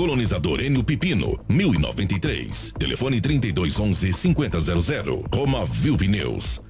Colonizador Enio Pipino, 1093. Telefone 3211 5000. Roma Viu Pneus.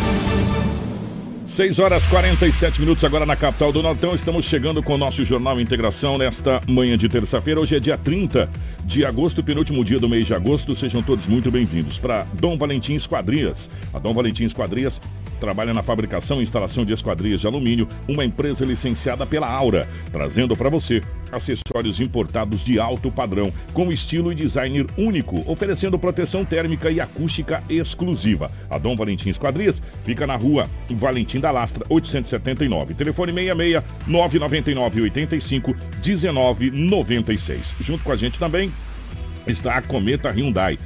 6 horas 47 minutos agora na capital do Nortão. Estamos chegando com o nosso Jornal Integração nesta manhã de terça-feira. Hoje é dia 30 de agosto, penúltimo dia do mês de agosto. Sejam todos muito bem-vindos para Dom Valentim Esquadrias. A Dom Valentim Esquadrias trabalha na fabricação e instalação de esquadrias de alumínio, uma empresa licenciada pela Aura, trazendo para você acessórios importados de alto padrão, com estilo e design único, oferecendo proteção térmica e acústica exclusiva. A Dom Valentim Esquadrias fica na rua Valentim da Lastra, 879. Telefone 66 999 85 1996. Junto com a gente também está a Cometa Hyundai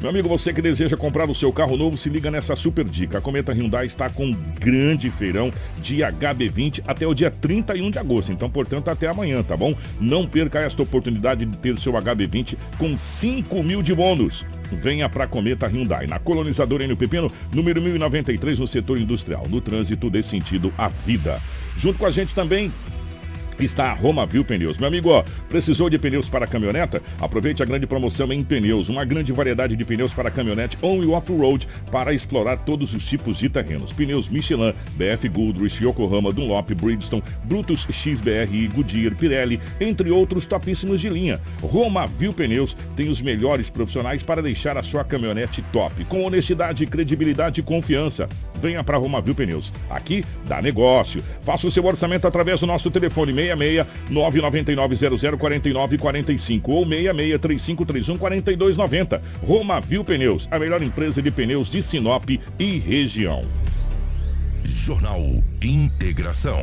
meu amigo, você que deseja comprar o seu carro novo, se liga nessa super dica. A Cometa Hyundai está com um grande feirão de HB20 até o dia 31 de agosto. Então, portanto, até amanhã, tá bom? Não perca esta oportunidade de ter o seu HB20 com 5 mil de bônus. Venha para Cometa Hyundai, na colonizadora N Pepino, número 1093, no setor industrial. No trânsito desse sentido à vida. Junto com a gente também está a Roma Viu Pneus. Meu amigo, ó, precisou de pneus para caminhoneta? Aproveite a grande promoção em pneus, uma grande variedade de pneus para caminhonete on e off-road para explorar todos os tipos de terrenos. Pneus Michelin, BF Goodrich, Yokohama, Dunlop, Bridgestone, Brutus XBRI, Goodyear, Pirelli, entre outros topíssimos de linha. Roma Viu Pneus tem os melhores profissionais para deixar a sua caminhonete top, com honestidade, credibilidade e confiança. Venha para Roma Viu Pneus. Aqui dá negócio. Faça o seu orçamento através do nosso telefone 66 999 0049 45 ou 66 3531 4290. Roma Viu Pneus, a melhor empresa de pneus de Sinop e região. Jornal Integração.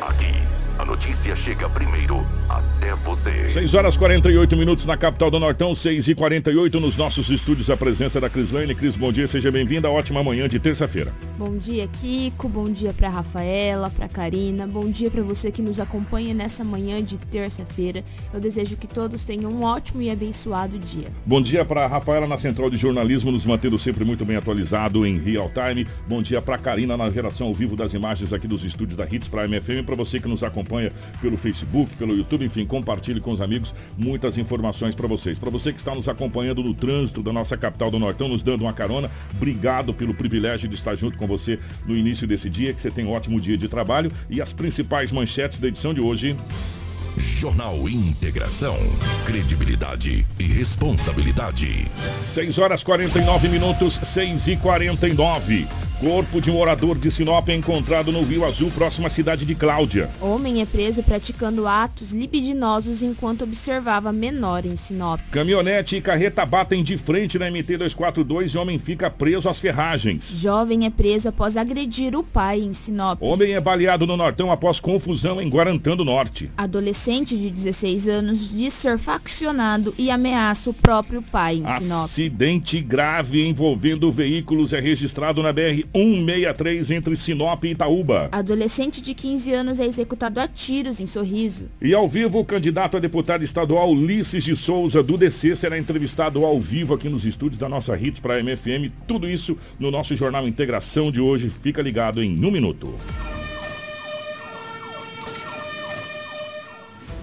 Aqui, a notícia chega primeiro até você. 6 horas 48 minutos na capital do Nortão, 6 e 48 nos nossos estúdios. A presença da Crislane. Cris, bom dia, seja bem-vinda. Ótima manhã de terça-feira. Bom dia, Kiko. Bom dia para Rafaela, para Karina. Bom dia para você que nos acompanha nessa manhã de terça-feira. Eu desejo que todos tenham um ótimo e abençoado dia. Bom dia para Rafaela na Central de Jornalismo, nos mantendo sempre muito bem atualizado em real time. Bom dia para Karina na geração ao vivo das imagens aqui dos estúdios da Hits Prime FM. Para você que nos acompanha pelo Facebook, pelo YouTube, enfim, compartilhe com os amigos muitas informações para vocês. Para você que está nos acompanhando no trânsito da nossa capital do Nortão, nos dando uma carona, obrigado pelo privilégio de estar junto com você no início desse dia, que você tenha um ótimo dia de trabalho e as principais manchetes da edição de hoje. Jornal Integração. Credibilidade e responsabilidade. 6 horas 49 minutos, 6 e 49. Corpo de morador de Sinop é encontrado no Rio Azul, próxima à cidade de Cláudia. Homem é preso praticando atos libidinosos enquanto observava menor em Sinop. Caminhonete e carreta batem de frente na MT-242 e homem fica preso às ferragens. Jovem é preso após agredir o pai em Sinop. Homem é baleado no Nortão após confusão em Guarantã do Norte. Adolescente de 16 anos diz ser faccionado e ameaça o próprio pai em Sinop. Acidente grave envolvendo veículos é registrado na BR 163 entre Sinop e Itaúba. Adolescente de 15 anos é executado a tiros em Sorriso. E ao vivo, o candidato a deputado estadual Ulisses de Souza, do DC, será entrevistado ao vivo aqui nos estúdios da nossa Hits para a MFM. Tudo isso no nosso Jornal Integração de hoje. Fica ligado em um minuto.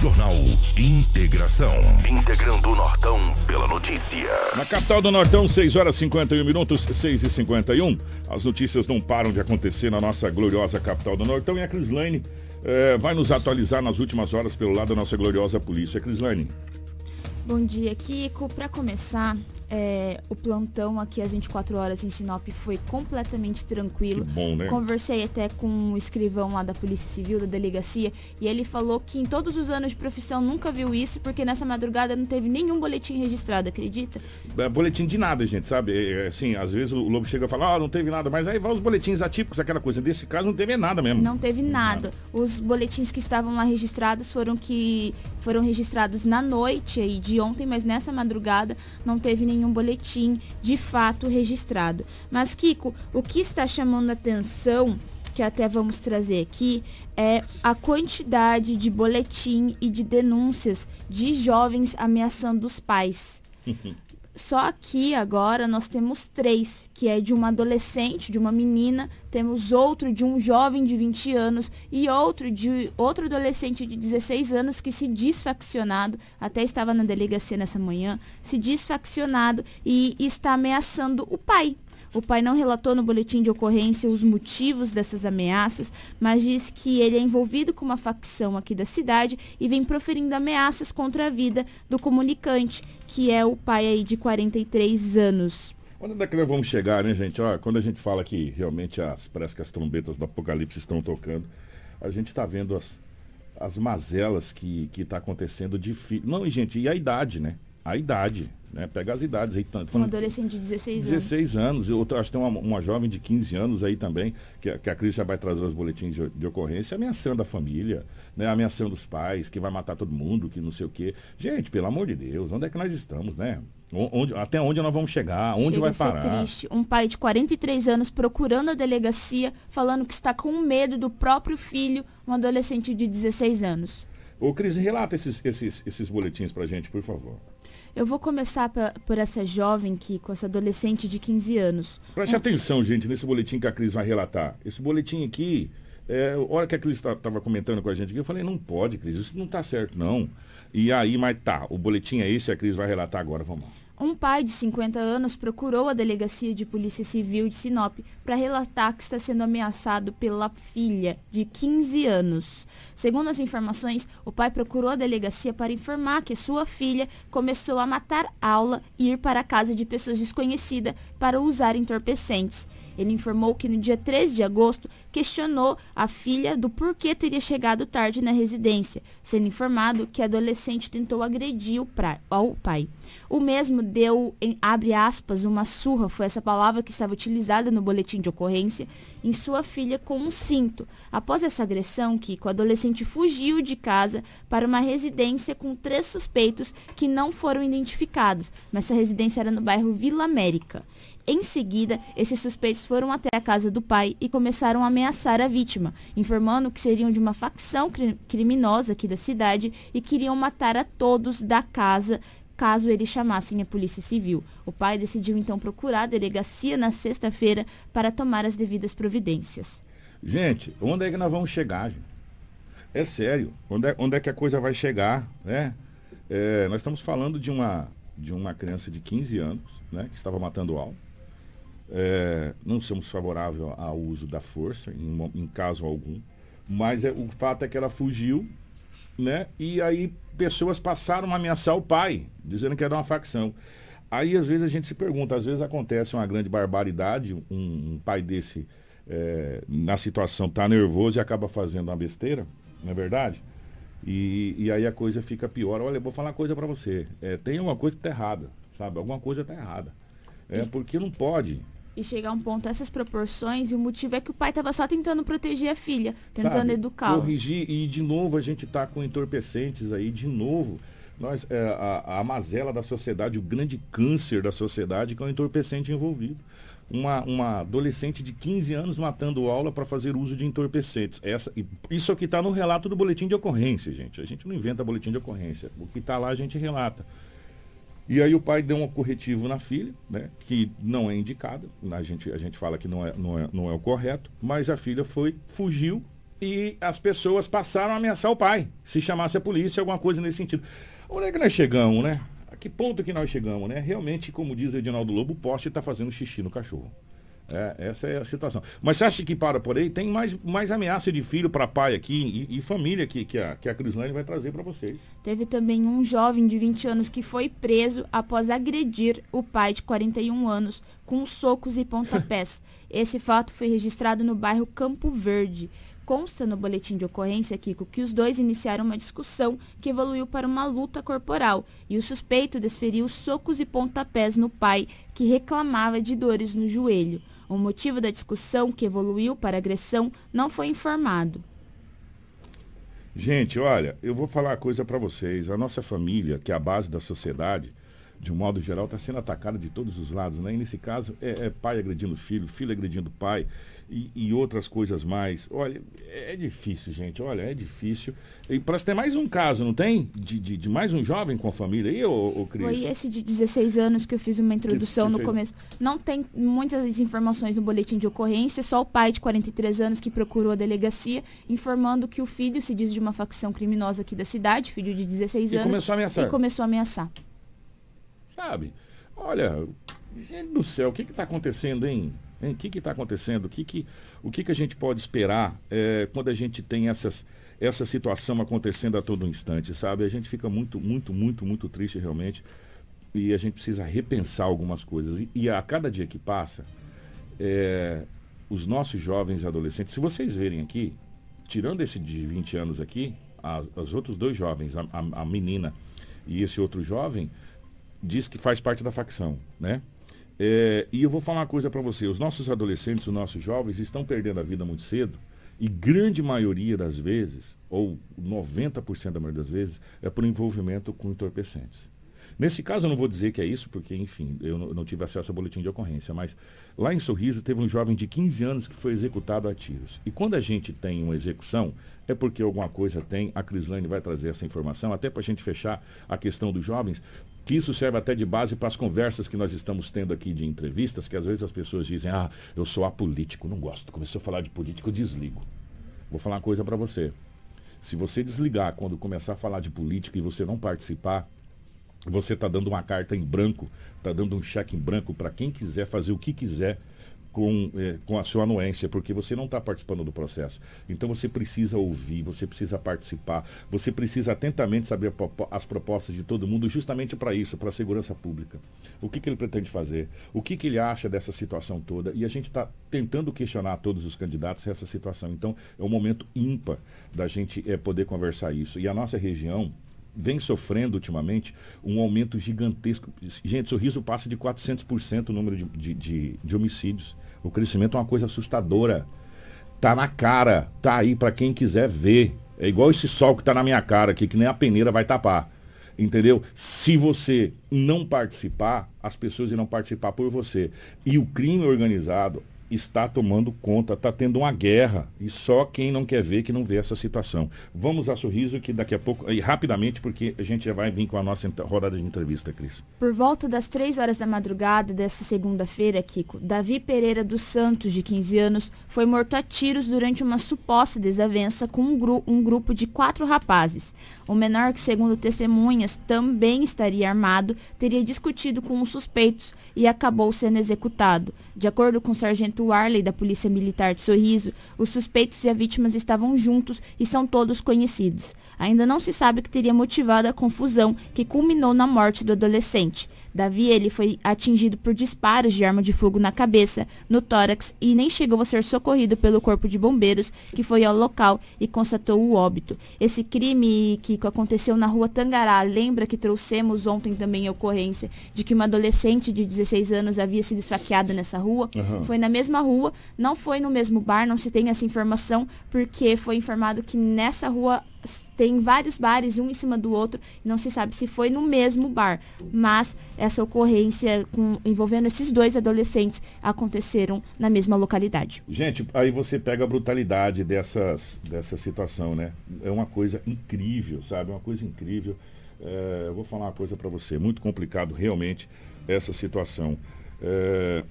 Jornal Integração. Integrando o Nortão pela notícia. Na capital do Nortão, 6 horas 51 minutos, 6 e 51. As notícias não param de acontecer na nossa gloriosa capital do Nortão e a Crislane eh, vai nos atualizar nas últimas horas pelo lado da nossa gloriosa polícia. Crislane. Bom dia, Kiko. Para começar, é, o plantão aqui às 24 horas em Sinop foi completamente tranquilo. Que bom, né? Conversei até com um escrivão lá da Polícia Civil, da delegacia, e ele falou que em todos os anos de profissão nunca viu isso, porque nessa madrugada não teve nenhum boletim registrado, acredita? É, boletim de nada, gente, sabe? É, é assim, às vezes o Lobo chega e fala, ah, não teve nada, mas aí vai os boletins atípicos, aquela coisa. Nesse caso não teve nada mesmo. Não teve nada. Os boletins que estavam lá registrados foram que foram registrados na noite aí de ontem, mas nessa madrugada não teve nenhum nenhum boletim de fato registrado. Mas, Kiko, o que está chamando a atenção, que até vamos trazer aqui, é a quantidade de boletim e de denúncias de jovens ameaçando os pais. Só aqui agora nós temos três, que é de uma adolescente, de uma menina, temos outro de um jovem de 20 anos e outro de outro adolescente de 16 anos que se diz faccionado, até estava na delegacia nessa manhã, se diz faccionado e está ameaçando o pai, o pai não relatou no boletim de ocorrência os motivos dessas ameaças, mas diz que ele é envolvido com uma facção aqui da cidade e vem proferindo ameaças contra a vida do comunicante, que é o pai aí de 43 anos. Onde é que nós vamos chegar, né, gente? Olha, quando a gente fala que realmente as, parece que as trombetas do apocalipse estão tocando, a gente está vendo as, as mazelas que está acontecendo de filho. Não, gente, e a idade, né? A idade. Né? Pega as idades aí. Tanto, um adolescente de 16 anos. 16 anos. Eu acho que tem uma, uma jovem de 15 anos aí também, que, que a Cris já vai trazer os boletins de, de, ocorrência, ameaçando a família, né? ameaçando os pais, que vai matar todo mundo, que não sei o quê. Gente, pelo amor de Deus, onde é que nós estamos, né? Onde, até onde nós vamos chegar? Onde Chega vai parar? triste. Um pai de 43 anos procurando a delegacia, falando que está com medo do próprio filho, um adolescente de 16 anos. Ô, Cris, relata esses, esses, esses boletins pra gente, por favor. Eu vou começar pra, por essa jovem que, com essa adolescente de 15 anos. Preste um... atenção, gente, nesse boletim que a Cris vai relatar. Esse boletim aqui, é, a hora que a Cris estava comentando com a gente aqui, eu falei, não pode, Cris, isso não está certo, não. E aí, mas tá, o boletim é esse, a Cris vai relatar agora, vamos lá. Um pai de 50 anos procurou a delegacia de polícia civil de Sinop para relatar que está sendo ameaçado pela filha de 15 anos. Segundo as informações, o pai procurou a delegacia para informar que sua filha começou a matar aula e ir para a casa de pessoas desconhecidas para usar entorpecentes. Ele informou que no dia 13 de agosto questionou a filha do porquê teria chegado tarde na residência, sendo informado que a adolescente tentou agredir o, pra, o pai. O mesmo deu, em, abre aspas, uma surra, foi essa palavra que estava utilizada no boletim de ocorrência, em sua filha com um cinto. Após essa agressão, Kiko, o adolescente fugiu de casa para uma residência com três suspeitos que não foram identificados, mas essa residência era no bairro Vila América. Em seguida, esses suspeitos foram até a casa do pai e começaram a ameaçar a vítima, informando que seriam de uma facção criminosa aqui da cidade e queriam matar a todos da casa caso eles chamassem a polícia civil. O pai decidiu então procurar a delegacia na sexta-feira para tomar as devidas providências. Gente, onde é que nós vamos chegar? Gente? É sério, onde é, onde é que a coisa vai chegar? Né? É, nós estamos falando de uma, de uma criança de 15 anos né, que estava matando algo é, não somos favoráveis ao uso da força, em, em caso algum. Mas é, o fato é que ela fugiu, né? E aí pessoas passaram a ameaçar o pai, dizendo que era uma facção. Aí às vezes a gente se pergunta, às vezes acontece uma grande barbaridade, um, um pai desse é, na situação tá nervoso e acaba fazendo uma besteira, não é verdade? E, e aí a coisa fica pior. Olha, eu vou falar uma coisa para você. É, tem alguma coisa que tá errada, sabe? Alguma coisa tá errada. É porque não pode. E chegar a um ponto essas proporções e o motivo é que o pai estava só tentando proteger a filha, tentando educá-la. Corrigir e de novo a gente está com entorpecentes aí, de novo. Nós, é, a, a mazela da sociedade, o grande câncer da sociedade que é o entorpecente envolvido uma, uma adolescente de 15 anos matando aula para fazer uso de entorpecentes. Essa, isso aqui está no relato do boletim de ocorrência, gente. A gente não inventa boletim de ocorrência. O que está lá a gente relata. E aí o pai deu um corretivo na filha, né, que não é indicada. A gente, a gente fala que não é, não, é, não é o correto, mas a filha foi, fugiu e as pessoas passaram a ameaçar o pai, se chamasse a polícia, alguma coisa nesse sentido. Onde é que nós chegamos, né? que ponto que nós chegamos, né? Realmente, como diz o Edinaldo Lobo, o poste está fazendo xixi no cachorro. É, essa é a situação. Mas você acha que para por aí? Tem mais, mais ameaça de filho para pai aqui e, e, família que, que a, que a Crislane vai trazer para vocês. Teve também um jovem de 20 anos que foi preso após agredir o pai de 41 anos com socos e pontapés. Esse fato foi registrado no bairro Campo Verde. Consta no boletim de ocorrência, Kiko, que os dois iniciaram uma discussão que evoluiu para uma luta corporal e o suspeito desferiu socos e pontapés no pai, que reclamava de dores no joelho. O motivo da discussão, que evoluiu para agressão, não foi informado. Gente, olha, eu vou falar uma coisa para vocês. A nossa família, que é a base da sociedade, de um modo geral, está sendo atacada de todos os lados. Né? E nesse caso, é, é pai agredindo filho, filho agredindo pai e, e, outras coisas mais. Olha, é difícil, gente. Olha, é difícil. E parece ter mais um caso, não tem? De, de, de mais um jovem com a família aí, ô, ô Cris? Foi esse de 16 anos que eu fiz uma introdução que, que no fez... começo. Não tem muitas informações no boletim de ocorrência, só o pai de 43 anos que procurou a delegacia, informando que o filho se diz de uma facção criminosa aqui da cidade, filho de 16 e anos. Começou a ameaçar. E começou a ameaçar. Sabe? Olha, gente do céu, o que está acontecendo, hein? O que está acontecendo? O, que, que, o que, que a gente pode esperar é, quando a gente tem essas, essa situação acontecendo a todo instante, sabe? A gente fica muito, muito, muito, muito triste realmente e a gente precisa repensar algumas coisas. E, e a cada dia que passa, é, os nossos jovens e adolescentes, se vocês verem aqui, tirando esse de 20 anos aqui, os outros dois jovens, a, a, a menina e esse outro jovem, diz que faz parte da facção, né? É, e eu vou falar uma coisa para você: os nossos adolescentes, os nossos jovens estão perdendo a vida muito cedo e grande maioria das vezes, ou 90% da maioria das vezes, é por envolvimento com entorpecentes. Nesse caso, eu não vou dizer que é isso, porque, enfim, eu não, não, tive acesso ao boletim de ocorrência, mas lá em Sorriso teve um jovem de 15 anos que foi executado a tiros. E quando a gente tem uma execução, é porque alguma coisa tem, a Crislane vai trazer essa informação, até para a gente fechar a questão dos jovens, que isso serve até de base para as conversas que nós estamos tendo aqui de entrevistas, que às vezes as pessoas dizem, ah, eu sou apolítico, não gosto. Começou a falar de política, eu desligo. Vou falar uma coisa para você. Se você desligar quando começar a falar de política e você não participar, você está dando uma carta em branco, está dando um cheque em branco para quem quiser fazer o que quiser com, é, com a sua anuência, porque você não está participando do processo. Então você precisa ouvir, você precisa participar, você precisa atentamente saber as propostas de todo mundo, justamente para isso, para a segurança pública. O que, que ele pretende fazer, o que, que ele acha dessa situação toda, e a gente está tentando questionar todos os candidatos essa situação. Então é um momento ímpar da gente é, poder conversar isso. E a nossa região, vem sofrendo ultimamente um aumento gigantesco. Gente, Sorriso passa de 400% o número de, de, de, de, homicídios. O crescimento é uma coisa assustadora. Tá na cara, tá aí para quem quiser ver. É igual esse sol que tá na minha cara aqui, que nem a peneira vai tapar. Entendeu? Se você não participar, as pessoas irão participar por você. E o crime organizado, está tomando conta, está tendo uma guerra. E só quem não quer ver que não vê essa situação. Vamos a sorriso que daqui a pouco, e rapidamente, porque a gente já vai vir com a nossa rodada de entrevista, Cris. Por volta das três horas da madrugada dessa segunda-feira, Kiko, Davi Pereira dos Santos, de 15 anos, foi morto a tiros durante uma suposta desavença com um, gru um grupo de quatro rapazes. O menor, que segundo testemunhas também estaria armado, teria discutido com os suspeitos e acabou sendo executado. De acordo com o sargento sargento Arley da Polícia Militar de Sorriso, os suspeitos e a vítima estavam juntos e são todos conhecidos. Ainda não se sabe o que teria motivado a confusão que culminou na morte do adolescente. Davi ele foi atingido por disparos de arma de fogo na cabeça, no tórax e nem chegou a ser socorrido pelo corpo de bombeiros, que foi ao local e constatou o óbito. Esse crime que aconteceu na rua Tangará, lembra que trouxemos ontem também a ocorrência de que uma adolescente de 16 anos havia sido esfaqueada nessa rua? Uhum. Foi na mesma rua, não foi no mesmo bar, não se tem essa informação, porque foi informado que nessa rua tem vários bares, um em cima do outro, não se sabe se foi no mesmo bar, mas essa ocorrência com, envolvendo esses dois adolescentes aconteceram na mesma localidade. Gente, aí você pega a brutalidade dessas, dessa situação, né? É uma coisa incrível, sabe? É uma coisa incrível. É, eu vou falar uma coisa para você, muito complicado realmente essa situação. É,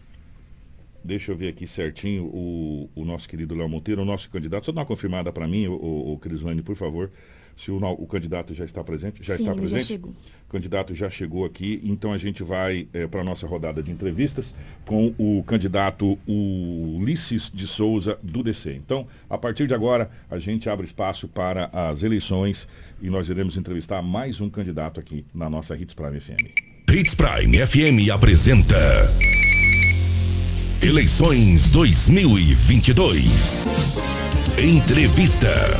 Deixa eu ver aqui certinho o, o nosso querido Léo Monteiro, o nosso candidato. Só dá uma confirmada para mim, o, o, o Crislane, por favor, se o, o, candidato já está presente. Já Sim, está presente? Já chegou. O candidato já chegou aqui, então a gente vai é, para a nossa rodada de entrevistas com o candidato Ulisses de Souza, do DC. Então, a partir de agora, a gente abre espaço para as eleições e nós iremos entrevistar mais um candidato aqui na nossa Hits Prime FM. Hits Prime FM apresenta. Eleições 2022. Entrevista.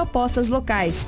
propostas locais.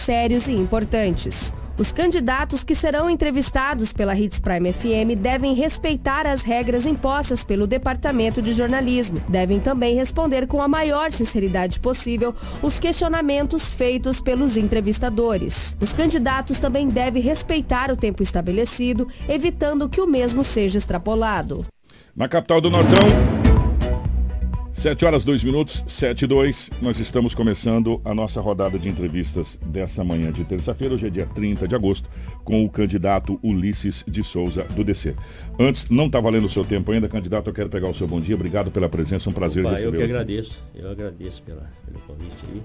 sérios e importantes. Os candidatos que serão entrevistados pela Hits Prime FM devem respeitar as regras impostas pelo Departamento de Jornalismo. Devem também responder com a maior sinceridade possível os questionamentos feitos pelos entrevistadores. Os candidatos também devem respeitar o tempo estabelecido, evitando que o mesmo seja extrapolado. Na capital do Nortão, 7 horas 2 minutos, 7 e 2. Nós estamos começando a nossa rodada de entrevistas dessa manhã de terça-feira, hoje é dia 30 de agosto, com o candidato Ulisses de Souza, do DC. Antes, não está valendo o seu tempo ainda, candidato, eu quero pegar o seu bom dia. Obrigado pela presença, um prazer Opa, receber. Eu que agradeço, eu agradeço pela, pelo convite aí.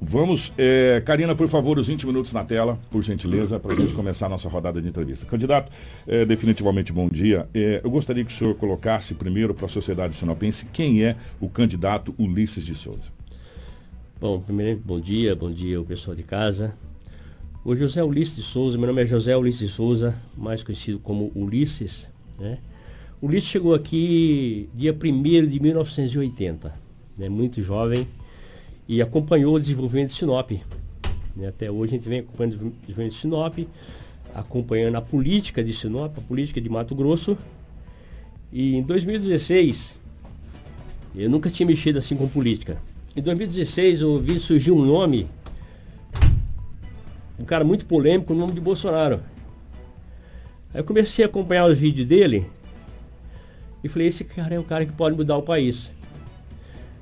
Vamos, é, Karina, por favor, os 20 minutos na tela, por gentileza, para a gente começar a nossa rodada de entrevista. Candidato, é, definitivamente bom dia. É, eu gostaria que o senhor colocasse primeiro para a sociedade sinopense quem é o candidato Ulisses de Souza. Bom, primeiro, bom dia, bom dia ao pessoal de casa. O José Ulisses de Souza, meu nome é José Ulisses de Souza, mais conhecido como Ulisses. Né? Ulisses chegou aqui dia 1 de 1980, né? muito jovem e acompanhou o desenvolvimento de Sinop. Né? Até hoje a gente vem acompanhando o desenvolvimento de Sinop, acompanhando a política de Sinop, a política de Mato Grosso. E em 2016, eu nunca tinha mexido assim com política. Em 2016 eu ouvi surgir um nome, um cara muito polêmico, o nome de Bolsonaro. Aí eu comecei a acompanhar os vídeos dele e falei, esse cara é o cara que pode mudar o país.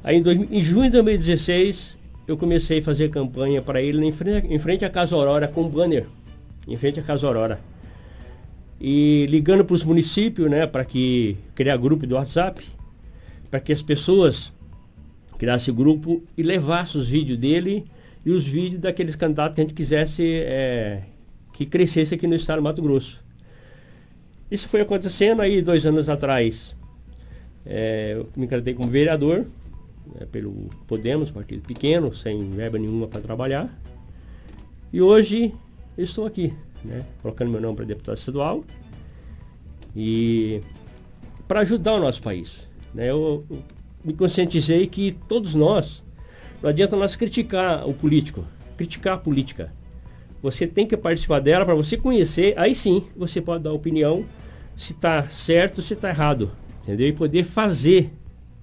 Aí em, dois, em junho de 2016, eu comecei a fazer campanha para ele em frente, em frente à Casa Aurora, com um banner, em frente à Casa Aurora. E ligando para os municípios, né, para que criar grupo do WhatsApp, para que as pessoas criassem grupo e levassem os vídeos dele e os vídeos daqueles candidatos que a gente quisesse é, que crescesse aqui no estado do Mato Grosso. Isso foi acontecendo aí dois anos atrás. É, eu me candidatei como vereador né, pelo Podemos, partido pequeno, sem verba nenhuma para trabalhar. E hoje estou aqui, né, colocando meu nome para deputado estadual. E para ajudar o nosso país. Né? Eu, eu me conscientizei que todos nós, não adianta nós criticar o político, criticar a política. Você tem que participar dela para você conhecer, aí sim você pode dar opinião se está certo, se está errado, entendeu? E poder fazer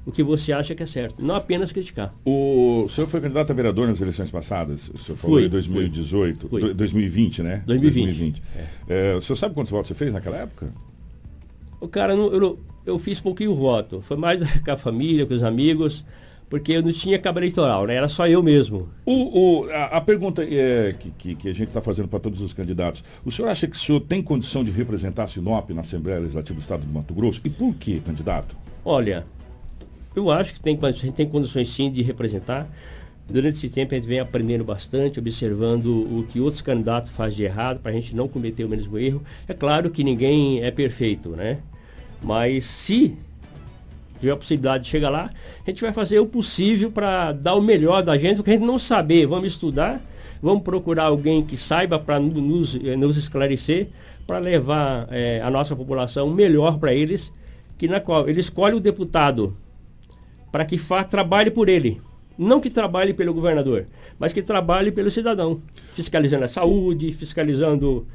o que você acha que é certo, não apenas criticar. O senhor foi candidato a vereador nas eleições passadas? O senhor falou Fui, em 2018, fui. do- 2020, né? 2020. É, o senhor sabe quantos votos você fez naquela época? O cara, não- eu, eu fiz pouquinho voto, foi mais com a família, com os amigos, porque eu não tinha cabo eleitoral, né? Era só eu mesmo. O, o- a, a pergunta é, que, que, que a gente está fazendo para todos os candidatos. O senhor acha que o senhor tem condição de representar a Sinop na Assembleia Legislativa do Estado do Mato Grosso? E por que, candidato? Olha, eu acho que tem, a gente tem condições sim de representar. Durante esse tempo a gente vem aprendendo bastante, observando o que outros candidatos fazem de errado, para a gente não cometer o mesmo erro. É claro que ninguém é perfeito, né? Mas se tiver a possibilidade de chegar lá, a gente vai fazer o possível para dar o melhor da gente, o que a gente não saber, vamos estudar, vamos procurar alguém que saiba para nos, eh, nos esclarecer, para levar eh, a nossa população melhor para eles, que na qual ele escolhe o deputado para que fa, trabalhe por ele. Não que trabalhe pelo governador, mas que trabalhe pelo cidadão, fiscalizando a saúde, fiscalizando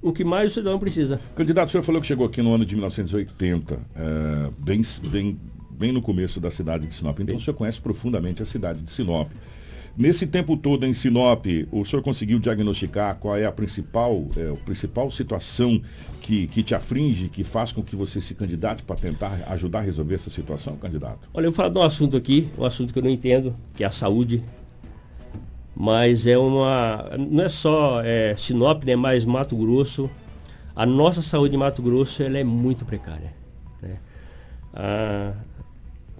o que mais o cidadão precisa. Candidato, o senhor falou que chegou aqui no ano de 1980, é, bem, bem, bem no começo da cidade de Sinop. Então o senhor conhece profundamente a cidade de Sinop. Nesse tempo todo em Sinop, o senhor conseguiu diagnosticar qual é a principal, é, a principal situação que, que te aflige, que faz com que você se candidate para tentar ajudar a resolver essa situação, candidato? Olha, eu vou falar de um assunto aqui, um assunto que eu não entendo, que é a saúde. Mas é uma. Não é só é, Sinop, né, mas Mato Grosso. A nossa saúde em Mato Grosso ela é muito precária. Né? Ah,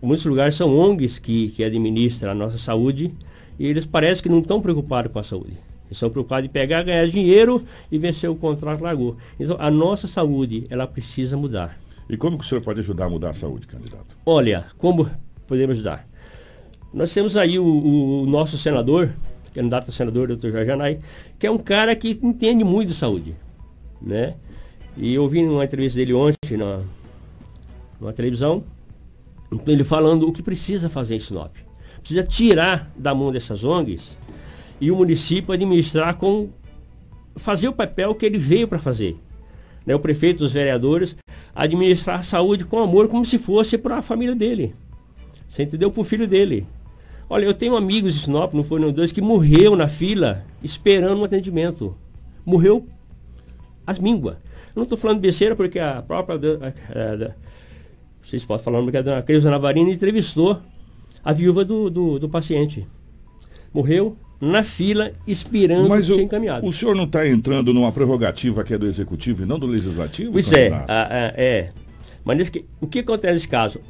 muitos lugares são ONGs que, que administram a nossa saúde e eles parecem que não estão preocupados com a saúde. Eles estão preocupados em pegar, ganhar dinheiro e vencer o contrato largou. Então, a nossa saúde, ela precisa mudar. E como que o senhor pode ajudar a mudar a saúde, candidato? Olha, como podemos ajudar? Nós temos aí o, o nosso senador, candidato a senador, doutor Jorge Anai, que é um cara que entende muito de saúde. Né? E eu vi numa entrevista dele ontem na, numa televisão, ele falando o que precisa fazer em Sinop. Precisa tirar da mão dessas ONGs e o município administrar com fazer o papel que ele veio para fazer. Né? O prefeito, os vereadores, administrar a saúde com amor, como se fosse para a família dele. Você entendeu? Para o filho dele. Olha, eu tenho amigos de Sinop, não foram dois, que morreu na fila esperando um atendimento. Morreu as mínguas. Não estou falando besteira porque a própria. A, a, a, vocês podem falar, porque a dona Creuza Navarina entrevistou a viúva do, do, do paciente. Morreu na fila esperando Mas ser o, encaminhado. o senhor não está entrando numa prerrogativa que é do executivo e não do legislativo? Pois é, a- a- é. Mas nesse que- o que acontece nesse caso?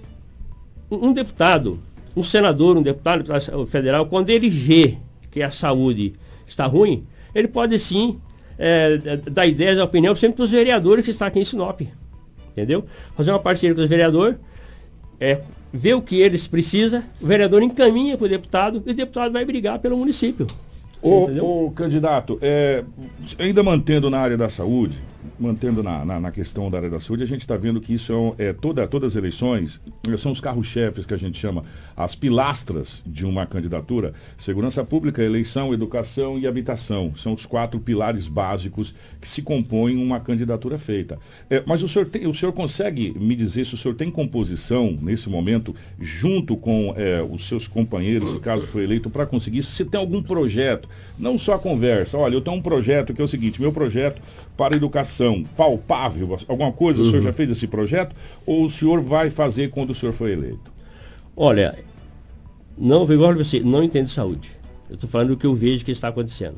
Um, um deputado, um senador, um deputado, federal, quando ele vê que a saúde está ruim, ele pode sim é, dar ideias, a opinião, sempre para os vereadores que estão aqui em Sinop. Entendeu? Fazer uma parceria com os vereadores, é, ver o que eles precisam, o vereador encaminha para o deputado e o deputado vai brigar pelo município. Ô, ô, candidato, é, ainda mantendo na área da saúde, mantendo na, na, na questão da área da saúde, a gente está vendo que isso é, é toda, todas as eleições são os carros-chefes que a gente chama, as pilastras de uma candidatura. Segurança pública, eleição, educação e habitação. São os quatro pilares básicos que se compõem uma candidatura feita. É, mas o senhor, tem- o senhor consegue me dizer se o senhor tem composição nesse momento, junto com é, os seus companheiros, se caso for eleito, para conseguir, se tem algum projeto, não só a conversa. Olha, eu tenho um projeto que é o seguinte, meu projeto para educação, palpável, alguma coisa, o senhor já fez esse projeto? Ou o senhor vai fazer quando o senhor for eleito? Olha, não, igual você, não entendo de saúde. Eu estou falando do que eu vejo que está acontecendo.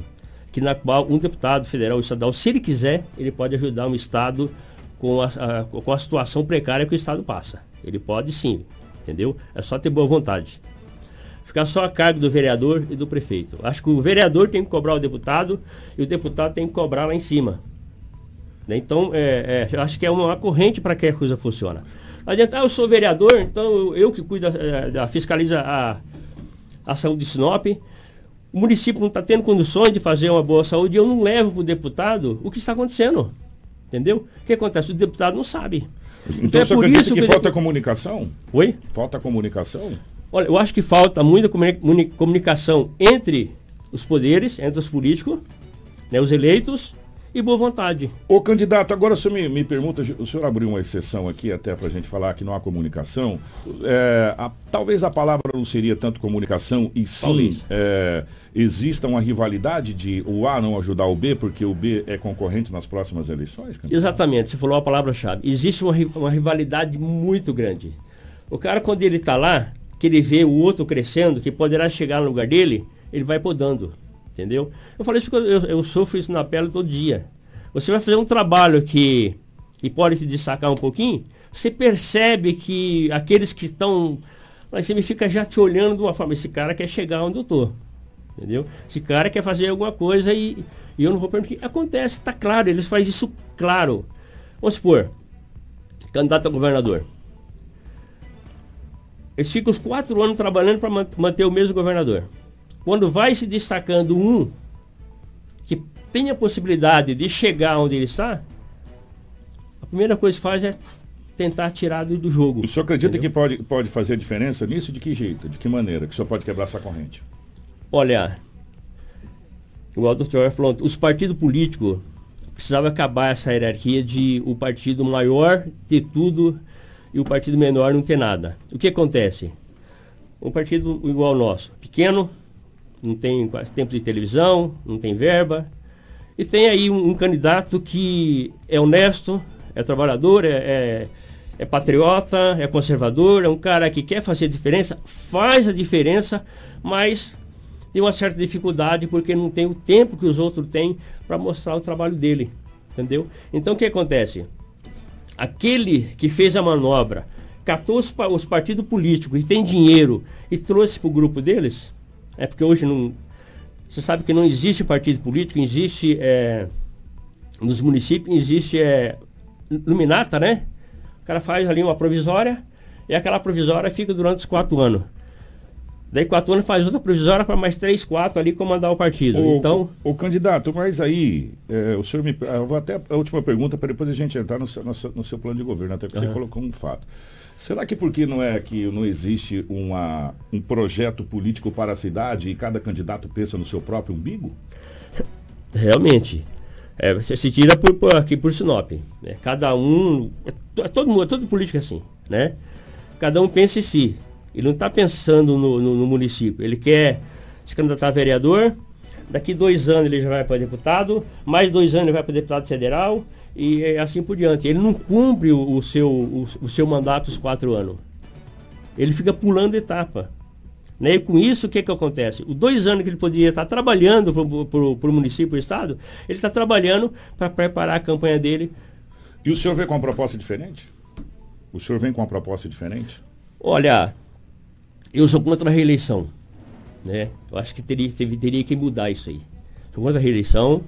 Que na qual um deputado federal ou estadual, se ele quiser, ele pode ajudar um estado com a, a- com a situação precária que o estado passa. Ele pode sim, entendeu? É só ter boa vontade. Ficar só a cargo do vereador e do prefeito. Acho que o vereador tem que cobrar o deputado e o deputado tem que cobrar lá em cima. Né? Então, é, é, acho que é uma corrente para que a coisa funcione. Não adianta, ah, eu sou vereador, então eu, eu que cuido, da, da- fiscaliza a, a saúde de Sinop. O município não está tendo condições de fazer uma boa saúde e eu não levo para o deputado o que está acontecendo. Entendeu? O que acontece? O deputado não sabe. Então, então é por isso que, que falta comunicação? Oi? Falta comunicação? Olha, eu acho que falta muita comunicação entre os poderes, entre os políticos, né, os eleitos e boa vontade. O candidato, agora o senhor me, me pergunta, o senhor abriu uma exceção aqui até para a gente falar que não há comunicação. É, a, talvez a palavra não seria tanto comunicação e sim é, exista uma rivalidade de o A não ajudar o B porque o B é concorrente nas próximas eleições? Candidato? Exatamente, você falou a palavra-chave. Existe uma, uma rivalidade muito grande. O cara, quando ele está lá, que ele vê o outro crescendo, que poderá chegar no lugar dele, ele vai podando entendeu? Eu falei isso porque eu, eu, sofro isso na pele todo dia. Você vai fazer um trabalho que, que pode se destacar um pouquinho, você percebe que aqueles que estão mas você fica já te olhando de uma forma, esse cara quer chegar onde eu estou. Entendeu? Esse cara quer fazer alguma coisa e, e eu não vou permitir. Acontece, está claro, eles fazem isso claro. Vamos supor, candidato a governador. Eles ficam os quatro anos trabalhando para manter o mesmo governador. Quando vai se destacando um que tem a possibilidade de chegar onde ele está, a primeira coisa que faz é tentar tirar do jogo. O senhor acredita entendeu? que pode, pode fazer diferença nisso? De que jeito? De que maneira? Que o senhor pode quebrar essa corrente? Olha, o doutor falou, os partidos políticos precisavam acabar essa hierarquia de o partido maior ter tudo e o partido menor não ter nada. O que acontece? Um partido igual ao nosso, pequeno, não tem tempo de televisão, não tem verba. E tem aí um, um candidato que é honesto, é trabalhador, é, é, é, patriota, é conservador, é um cara que quer fazer diferença, faz a diferença, mas tem uma certa dificuldade porque não tem o tempo que os outros têm para mostrar o trabalho dele. Entendeu? Então o que acontece? Aquele que fez a manobra, catou os, os partidos políticos e tem dinheiro e trouxe para o grupo deles, é porque hoje não. Você sabe que não existe partido político, existe. É, nos municípios existe é, luminata, né? O cara faz ali uma provisória e aquela provisória fica durante os quatro anos. Daí quatro anos faz outra provisória para mais três, quatro ali comandar o partido. O, então. O, candidato, mas aí, é, o senhor me. Eu vou até a última pergunta para depois a gente entrar no seu, no seu, no seu plano de governo, até que uhum. você colocou um fato. Será que porque não é que não existe uma, um projeto político para a cidade e cada candidato pensa no seu próprio umbigo? Realmente. É, você se tira por, por aqui por Sinop. Né? Cada um. É, é todo mundo, é todo político assim, né? Cada um pensa em si. Ele não está pensando no, no, no, município. Ele quer se candidatar a vereador, daqui dois anos ele já vai para deputado, mais dois anos ele vai para deputado federal, e assim por diante. Ele não cumpre o, o seu, o, o, seu mandato os quatro anos. Ele fica pulando etapa. Né? E com isso, o que, que acontece? Os dois anos que ele poderia estar trabalhando para o município, para o Estado, ele está trabalhando para preparar a campanha dele. E o senhor vem com uma proposta diferente? O senhor vem com uma proposta diferente? Olha, eu sou contra a reeleição. Né? Eu acho que teria, teria que mudar isso aí. Sou contra a reeleição.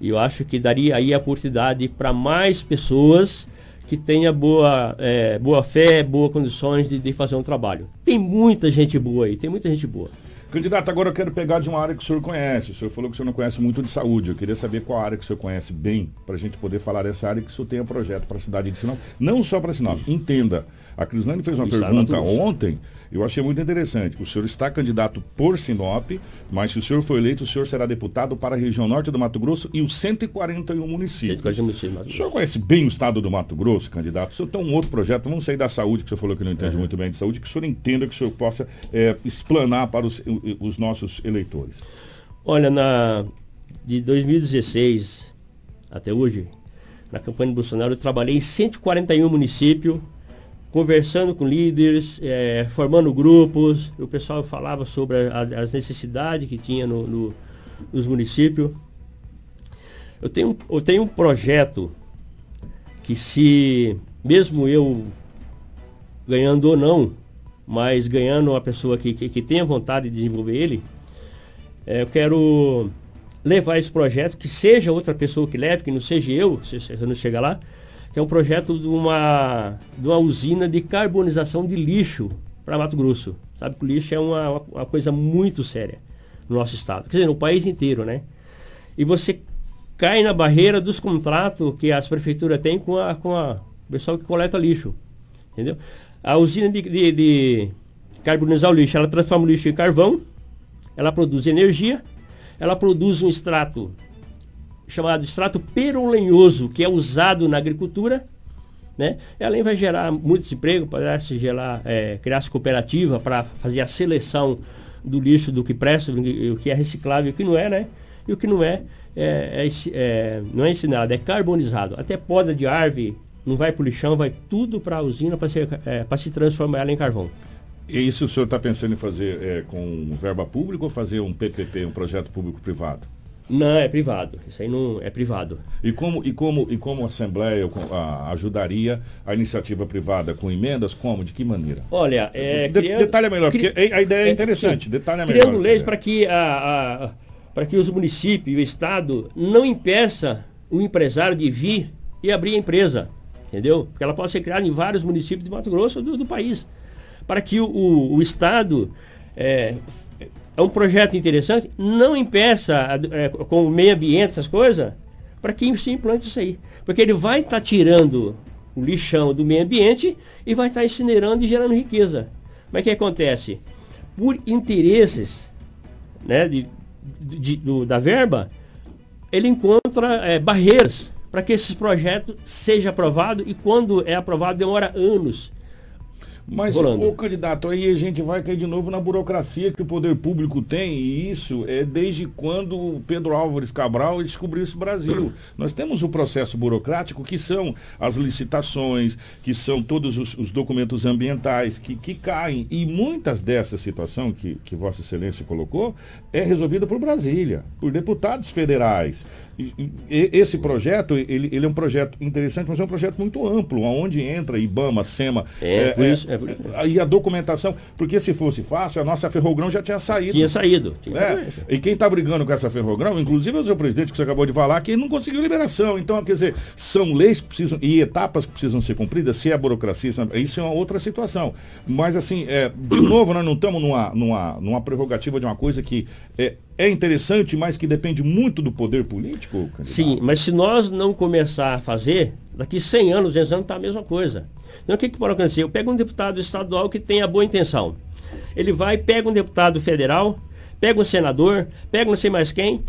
E eu acho que daria aí a oportunidade para mais pessoas que tenha boa, é, boa fé, boas condições de, de fazer um trabalho. Tem muita gente boa aí, tem muita gente boa. Candidato, agora eu quero pegar de uma área que o senhor conhece. O senhor falou que o senhor não conhece muito de saúde. Eu queria saber qual área que o senhor conhece bem, para a gente poder falar dessa área que o senhor tenha projeto para a cidade de Sinop. Não só para Sinop, entenda. A Crislane fez uma pergunta ontem eu achei muito interessante. O senhor está candidato por Sinop, mas se o senhor for eleito, o senhor será deputado para a região norte do Mato Grosso e os 141 municípios. 141 municípios o senhor conhece bem o estado do Mato Grosso, candidato? O senhor tem um outro projeto, vamos sair da saúde, que o senhor falou que não entende uhum. muito bem de saúde, que o senhor entenda, que o senhor possa é, explanar para os, os nossos eleitores. Olha, na, de 2016 até hoje, na campanha do Bolsonaro, eu trabalhei em 141 municípios conversando com líderes, é, formando grupos. O pessoal falava sobre a, as necessidades que tinha no, no, nos municípios. Eu tenho, eu tenho um projeto que se, mesmo eu ganhando ou não, mas ganhando uma pessoa que, que, que tenha vontade de desenvolver ele, é, eu quero levar esse projeto, que seja outra pessoa que leve, que não seja eu, se, se eu não chegar lá, que é um projeto de uma, de uma usina de carbonização de lixo para Mato Grosso. Sabe que o lixo é uma, uma coisa muito séria no nosso estado, quer dizer, no país inteiro, né? E você cai na barreira dos contratos que as prefeituras têm com a, com a, O pessoal que coleta lixo. Entendeu? A usina de, de, de carbonizar o lixo, ela transforma o lixo em carvão, ela produz energia, ela produz um extrato chamado extrato perolenhoso, que é usado na agricultura, né? Ela vai gerar muito emprego, parece gerar, é, criar cooperativa para fazer a seleção do lixo, do que presta, o que é reciclável e o que não é, né? E o que não é, é, é, é não é ensinado, é carbonizado. Até poda de árvore não vai para o lixão, vai tudo para a usina para é, se transformar ela em carvão. E isso o senhor está pensando em fazer é, com verba pública ou fazer um PPP, um projeto público-privado? Não, é privado. Isso aí não é privado. E como, e como, e como a Assembleia a, ajudaria a iniciativa privada com emendas? Como? De que maneira? Olha, é, de, criando, detalhe melhor, cri, porque a ideia é, é interessante. Sim, detalhe melhor. Criando leis para que, a, a, para que os municípios e o Estado não impeça o empresário de vir e abrir a empresa. Entendeu? Porque ela pode ser criada em vários municípios de Mato Grosso do, do país. Para que o, o, o Estado é, é um projeto interessante, não impeça é, com o meio ambiente, essas coisas, para que se implante isso aí. Porque ele vai estar tá tirando o lixão do meio ambiente e vai estar tá incinerando e gerando riqueza. Mas o que acontece? Por interesses né, de, de, do, da verba, ele encontra é, barreiras para que esse projeto seja aprovado e quando é aprovado demora anos mas, o candidato, aí a gente vai cair de novo na burocracia que o poder público tem, e isso é desde quando Pedro Álvares Cabral descobriu esse Brasil. Nós temos o processo burocrático, que são as licitações, que são todos os, os documentos ambientais que, que caem, e muitas dessas situações que, que Vossa Excelência colocou é resolvida por Brasília, por deputados federais esse projeto, ele, ele é um projeto interessante, mas é um projeto muito amplo, onde entra IBAMA, SEMA, é, é, por isso, é, por... É, e a documentação, porque se fosse fácil, a nossa Ferrogrão já tinha saído. Tinha saído. Tinha é, e quem está brigando com essa Ferrogrão, inclusive o seu presidente que você acabou de falar, que não conseguiu liberação. Então, quer dizer, são leis que precisam, e etapas que precisam ser cumpridas, se é a burocracia, isso é uma outra situação. Mas assim, é, de novo, nós não estamos numa, numa, numa prerrogativa de uma coisa que é, é interessante, mas que depende muito do poder político? Candidato? Sim, mas se nós não começar a fazer, daqui 100 anos, 200 anos, está a mesma coisa. Então o que, que pode acontecer? Eu pego um deputado estadual que tem a boa intenção. Ele vai, pega um deputado federal, pega um senador, pega não sei mais quem,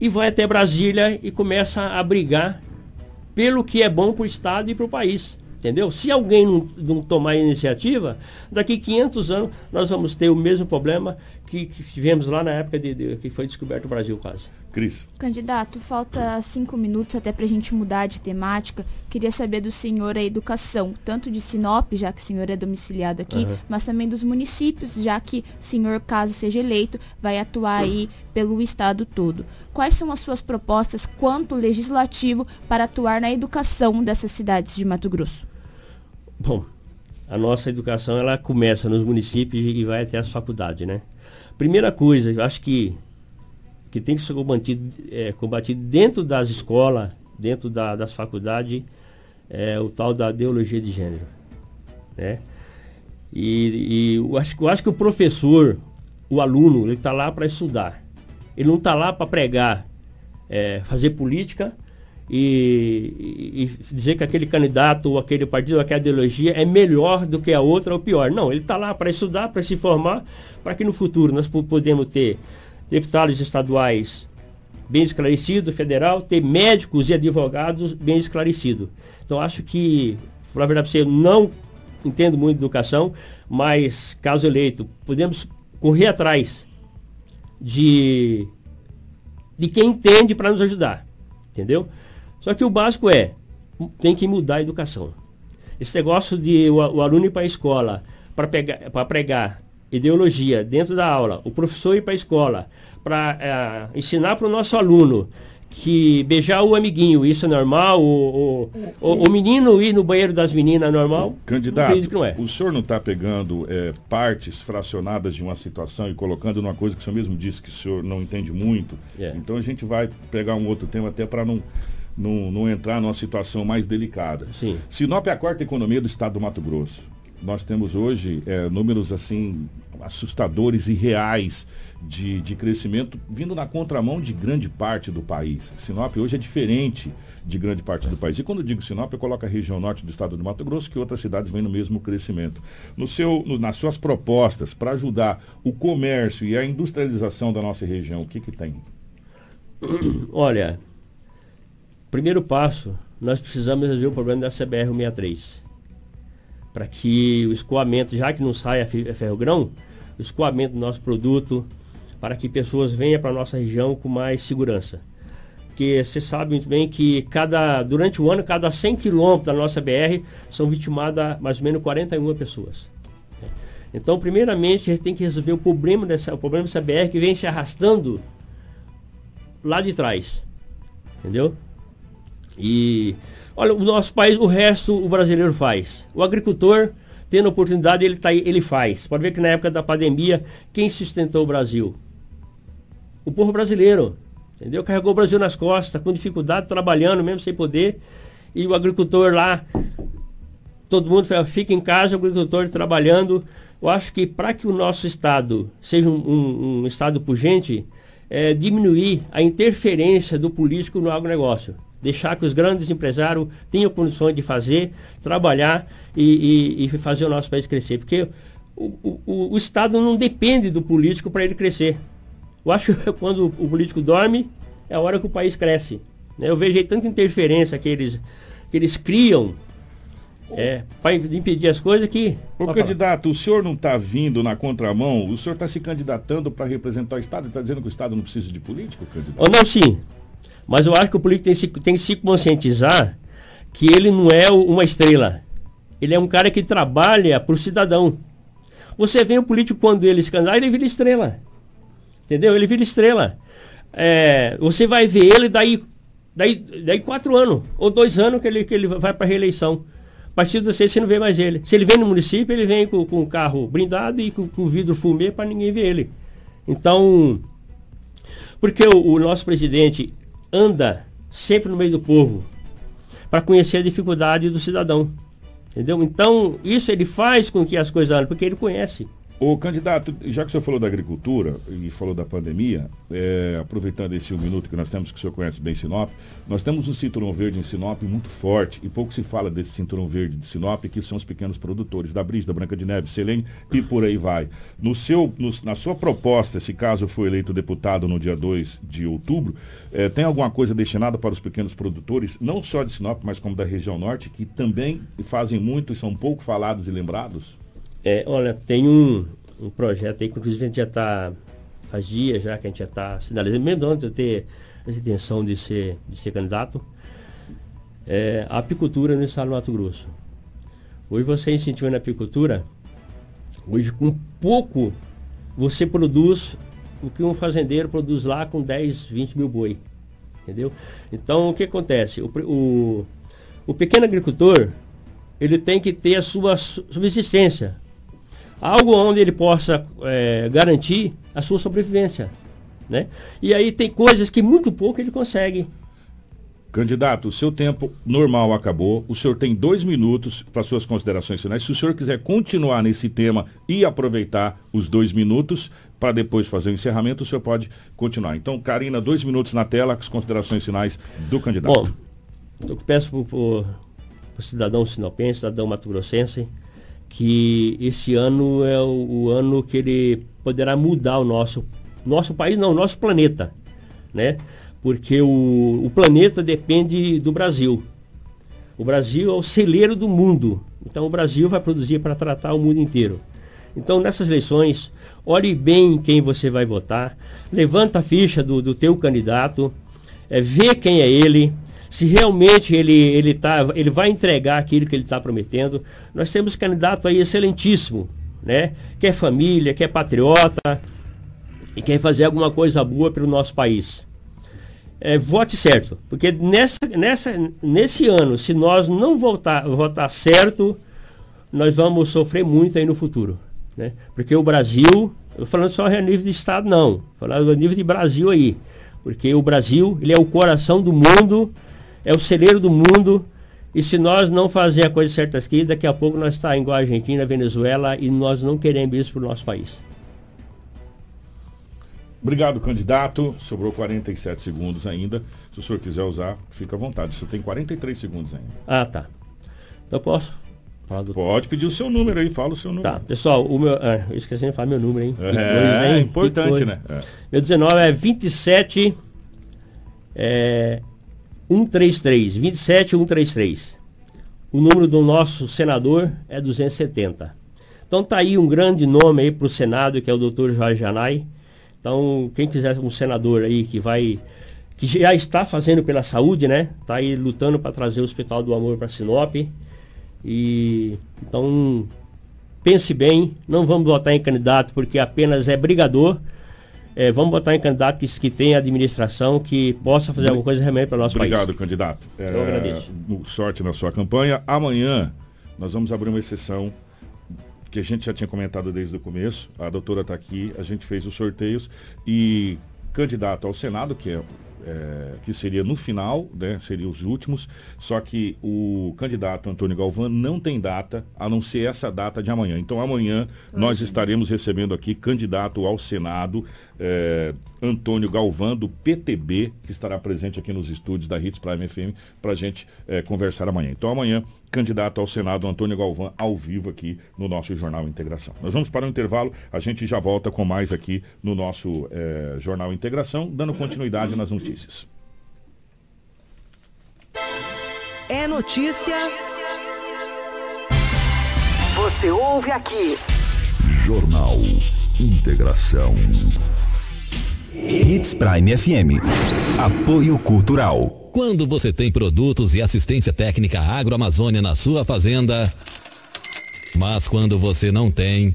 e vai até Brasília e começa a brigar pelo que é bom para o Estado e para o país. Entendeu? Se alguém não, não, tomar iniciativa, daqui 500 anos nós vamos ter o mesmo problema que, que tivemos lá na época de, de, que foi descoberto o Brasil quase. Cris. Candidato, falta cinco minutos até para a gente mudar de temática. Queria saber do senhor a educação, tanto de Sinop, já que o senhor é domiciliado aqui, uhum. mas também dos municípios, já que o senhor, caso seja eleito, vai atuar aí pelo estado todo. Quais são as suas propostas quanto legislativo para atuar na educação dessas cidades de Mato Grosso? Bom, a nossa educação ela começa nos municípios e vai até as faculdades, né? Primeira coisa, eu acho que, que tem que ser combatido, é, combatido dentro das escolas, dentro da, das faculdades, é, o tal da ideologia de gênero, né? E, e eu, acho, eu acho que o professor, o aluno, ele está lá para estudar. Ele não está lá para pregar, é, fazer política, e, e, dizer que aquele candidato ou aquele partido ou aquela ideologia é melhor do que a outra ou pior. Não, ele está lá para estudar, para se formar, para que no futuro nós podemos ter deputados estaduais bem esclarecidos, federal, ter médicos e advogados bem esclarecidos. Então acho que, na verdade, você não entendo muito de educação, mas caso eleito, podemos correr atrás de, de quem entende para nos ajudar. Entendeu? Só que o básico é, tem que mudar a educação. Esse negócio de o, o aluno ir para a escola para pregar ideologia dentro da aula, o professor ir para a escola para é, ensinar para o nosso aluno que beijar o amiguinho, isso é normal, o, o, o, o menino ir no banheiro das meninas é normal. Candidato, não é. o senhor não está pegando é, partes fracionadas de uma situação e colocando numa coisa que o senhor mesmo disse que o senhor não entende muito. É. Então a gente vai pegar um outro tema até para não não, não entrar numa situação mais delicada. Sim. Sinop é a quarta economia do estado do Mato Grosso. Nós temos hoje é, números assim assustadores e reais de, de crescimento, vindo na contramão de grande parte do país. Sinop hoje é diferente de grande parte do país. E quando digo Sinop, eu coloco a região norte do estado do Mato Grosso, que outras cidades vêm no mesmo crescimento. No seu, no, nas suas propostas para ajudar o comércio e a industrialização da nossa região, o que, que tem? Olha, primeiro passo, nós precisamos resolver o problema da CBR-163. Para que o escoamento, já que não sai a ferrogrão, o escoamento do nosso produto, para que pessoas venham para a nossa região com mais segurança. Porque você sabe muito bem que cada, durante o ano, cada 100 quilômetros da nossa BR são vitimadas mais ou menos 41 pessoas. Então, primeiramente, a gente tem que resolver o problema dessa, o problema dessa BR que vem se arrastando lá de trás. Entendeu? E olha, o nosso país, o resto o brasileiro faz. O agricultor, tendo oportunidade, ele, tá, ele faz. Pode ver que na época da pandemia, quem sustentou o Brasil? O povo brasileiro. Entendeu? Carregou o Brasil nas costas, com dificuldade, trabalhando, mesmo sem poder. E o agricultor lá, todo mundo fica em casa, o agricultor trabalhando. Eu acho que para que o nosso estado seja um, um, um estado pujante, é, diminuir a interferência do político no agronegócio. Deixar que os grandes empresários tenham condições de fazer, trabalhar e, e, e fazer o nosso país crescer. Porque o, o, o Estado não depende do político para ele crescer. Eu acho que quando o político dorme, é a hora que o país cresce. Né? Eu vejo aí tanta interferência que eles, que eles criam é, para impedir as coisas que. Ô candidato, falar. o senhor não está vindo na contramão, o senhor está se candidatando para representar o Estado e está dizendo que o Estado não precisa de político, candidato? Oh, não, sim. Mas eu acho que o político tem, tem que se conscientizar que ele não é uma estrela. Ele é um cara que trabalha para o cidadão. Você vê o político quando ele se candidata, ele vira estrela. Entendeu? Ele vira estrela. É, você vai ver ele daí, daí, daí quatro anos, ou dois anos que ele, que ele vai para reeleição. A partir de você, você não vê mais ele. Se ele vem no município, ele vem com, com o carro blindado e com, com o vidro fumê para ninguém ver ele. Então, porque o, o, nosso presidente anda sempre no meio do povo para conhecer a dificuldade do cidadão. Entendeu? Então, isso ele faz com que as coisas andem, porque ele conhece. O candidato, já que o senhor falou da agricultura e falou da pandemia, é, aproveitando esse um minuto que nós temos, que o senhor conhece bem Sinop, nós temos um cinturão verde em Sinop muito forte e pouco se fala desse cinturão verde de Sinop, que são os pequenos produtores da Brisa, da Branca de Neve, Selene e por aí vai. No seu, no, na sua proposta, se caso for eleito deputado no dia 2 de outubro, é, tem alguma coisa destinada para os pequenos produtores, não só de Sinop, mas como da região norte, que também fazem muito e são pouco falados e lembrados? É, olha, tem um, um projeto aí que inclusive a gente já está, faz dias já que a gente já está sinalizando, mesmo antes de eu ter essa intenção de ser, de ser candidato, é, a apicultura no estado do Mato Grosso. Hoje você incentivando a apicultura, hoje com pouco você produz o que um fazendeiro produz lá com 10, 20 mil boi. Entendeu? Então o que acontece? O, o, o pequeno agricultor, ele tem que ter a sua subsistência algo onde ele possa é, garantir a sua sobrevivência. Né? E aí tem coisas que muito pouco ele consegue. Candidato, o seu tempo normal acabou. O senhor tem dois minutos para suas considerações finais. Se o senhor quiser continuar nesse tema e aproveitar os dois minutos para depois fazer o encerramento, o senhor pode continuar. Então, Karina, dois minutos na tela com as considerações finais do candidato. Bom, eu peço para o cidadão sinopense, cidadão mato-grossense, que esse ano é o, o, ano que ele poderá mudar o nosso, nosso país, não, o nosso planeta, né? Porque o, o planeta depende do Brasil. O Brasil é o celeiro do mundo. Então o Brasil vai produzir para tratar o mundo inteiro. Então nessas eleições, olhe bem quem você vai votar, levanta a ficha do, do teu candidato, é, vê quem é ele, se realmente ele, ele, tá, ele vai entregar aquilo que ele está prometendo. Nós temos candidato aí excelentíssimo, né? Que é família, que é patriota e quer fazer alguma coisa boa para o nosso país. É, vote certo, porque nessa, nessa, nesse ano, se nós não votar, votar certo, nós vamos sofrer muito aí no futuro. Né? Porque o Brasil, falando só a nível de Estado, não, falando a nível de Brasil aí. Porque o Brasil, ele é o coração do mundo é o celeiro do mundo. E se nós não fazer a coisa certa aqui, daqui a pouco nós está igual a Argentina, Venezuela, e nós não queremos isso para o nosso país. Obrigado, candidato. Sobrou 47 segundos ainda. Se o senhor quiser usar, fica à vontade. Você tem 43 segundos ainda. Ah, tá. Então posso? Do... Pode pedir o seu número aí, fala o seu número. Tá, pessoal, o meu. Ah, eu esqueci de falar meu número, hein? É, é importante, né? É. Meu 19 é 27 é, 133. 27 133. O número do nosso senador é 270. Então tá aí um grande nome aí para o Senado, que é o doutor Jorge Janai. Então, quem quiser um senador aí que vai. que já está fazendo pela saúde, né? Tá aí lutando para trazer o Hospital do Amor para Sinop. E então pense bem, não vamos votar em candidato porque apenas é brigador. É, vamos votar em candidato que, que tenha administração, que possa fazer alguma coisa realmente para o nosso Obrigado, país. Obrigado, candidato. É, Eu agradeço. Sorte na sua campanha. Amanhã nós vamos abrir uma exceção que a gente já tinha comentado desde o começo. A doutora está aqui, a gente fez os sorteios e candidato ao Senado, que é é, que seria no final, né, seria os últimos, só que o candidato Antônio Galvão não tem data, a não ser essa data de amanhã. Então amanhã nós estaremos recebendo aqui candidato ao Senado, é, Antônio Galvão, do PTB, que estará presente aqui nos estúdios da Hits Prime FM, para a gente é, conversar amanhã. Então amanhã, candidato ao Senado, Antônio Galvão, ao vivo aqui no nosso Jornal Integração. Nós vamos para o intervalo, a gente já volta com mais aqui no nosso é, Jornal Integração, dando continuidade nas notícias. É notícia. Você ouve aqui. Jornal Integração. Hits Prime FM. Apoio Cultural. Quando você tem produtos e assistência técnica agroamazônia na sua fazenda, mas quando você não tem.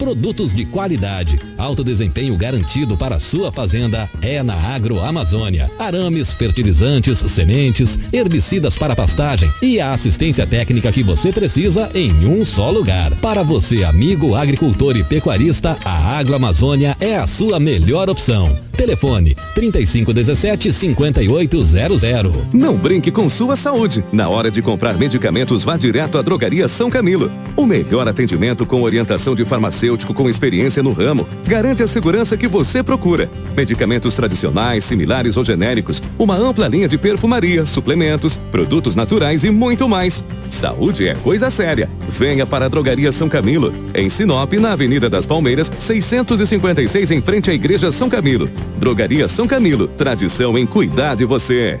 Produtos de qualidade, alto desempenho garantido para a sua fazenda é na Agroamazônia. Arames, fertilizantes, sementes, herbicidas para pastagem e a assistência técnica que você precisa em um só lugar. Para você, amigo agricultor e pecuarista, a Agroamazônia é a sua melhor opção. Telefone 3517 5800. Não brinque com sua saúde. Na hora de comprar medicamentos, vá direto à Drogaria São Camilo. O melhor atendimento com orientação de farmacêutico com experiência no ramo garante a segurança que você procura. Medicamentos tradicionais, similares ou genéricos, uma ampla linha de perfumaria, suplementos, produtos naturais e muito mais. Saúde é coisa séria. Venha para a Drogaria São Camilo, em Sinop, na Avenida das Palmeiras, 656, em frente à Igreja São Camilo. Drogaria São Camilo, tradição em cuidar de você.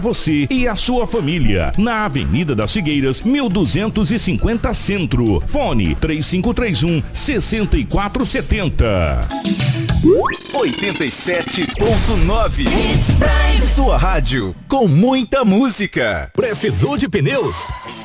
você e a sua família. Na Avenida das Figueiras, 1250 Centro. Fone 3531 6470. 87.9 Sua rádio com muita música. Precisou de pneus?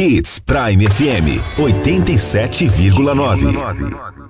Hits Prime FM 87,9.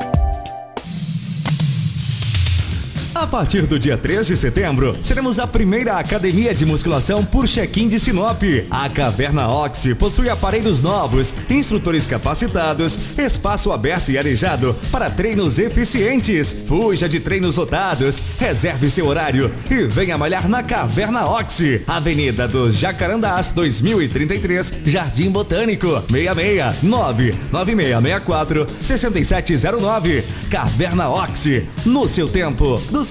A partir do dia 3 de setembro, seremos a primeira academia de musculação por check-in de Sinop. A Caverna Oxy possui aparelhos novos, instrutores capacitados, espaço aberto e arejado para treinos eficientes. Fuja de treinos lotados, reserve seu horário e venha malhar na Caverna Oxy, Avenida dos Jacarandás, 2033, Jardim Botânico, 66 99664 6709. Caverna Oxy, no seu tempo, do seu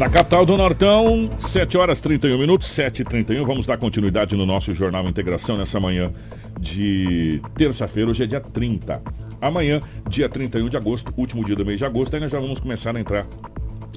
Na capital do Nortão, 7 horas 31 minutos, 7 e 31 Vamos dar continuidade no nosso Jornal Integração nessa manhã de terça-feira. Hoje é dia 30. Amanhã, dia 31 de agosto, último dia do mês de agosto, aí nós já vamos começar a entrar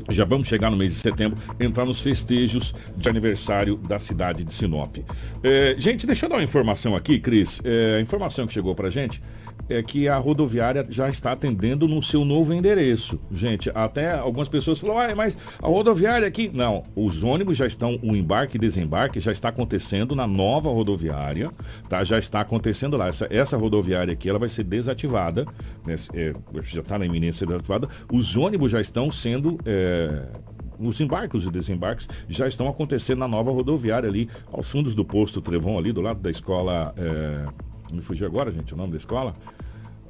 já vamos chegar no mês de setembro, entrar nos festejos de aniversário da cidade de Sinop. É, gente, deixa eu dar uma informação aqui, Cris. É, a informação que chegou pra gente é que a rodoviária já está atendendo no seu novo endereço. Gente, até algumas pessoas falam, ah, mas a rodoviária aqui. Não, os ônibus já estão, o embarque e desembarque já está acontecendo na nova rodoviária, tá? Já está acontecendo lá. Essa, essa rodoviária aqui, ela vai ser desativada, né? É, já está na iminência de desativada. Os ônibus já estão sendo. É, os embarques e desembarques já estão acontecendo na nova rodoviária ali, aos fundos do posto Trevão, ali do lado da escola. É, me fugiu agora, gente, o nome da escola?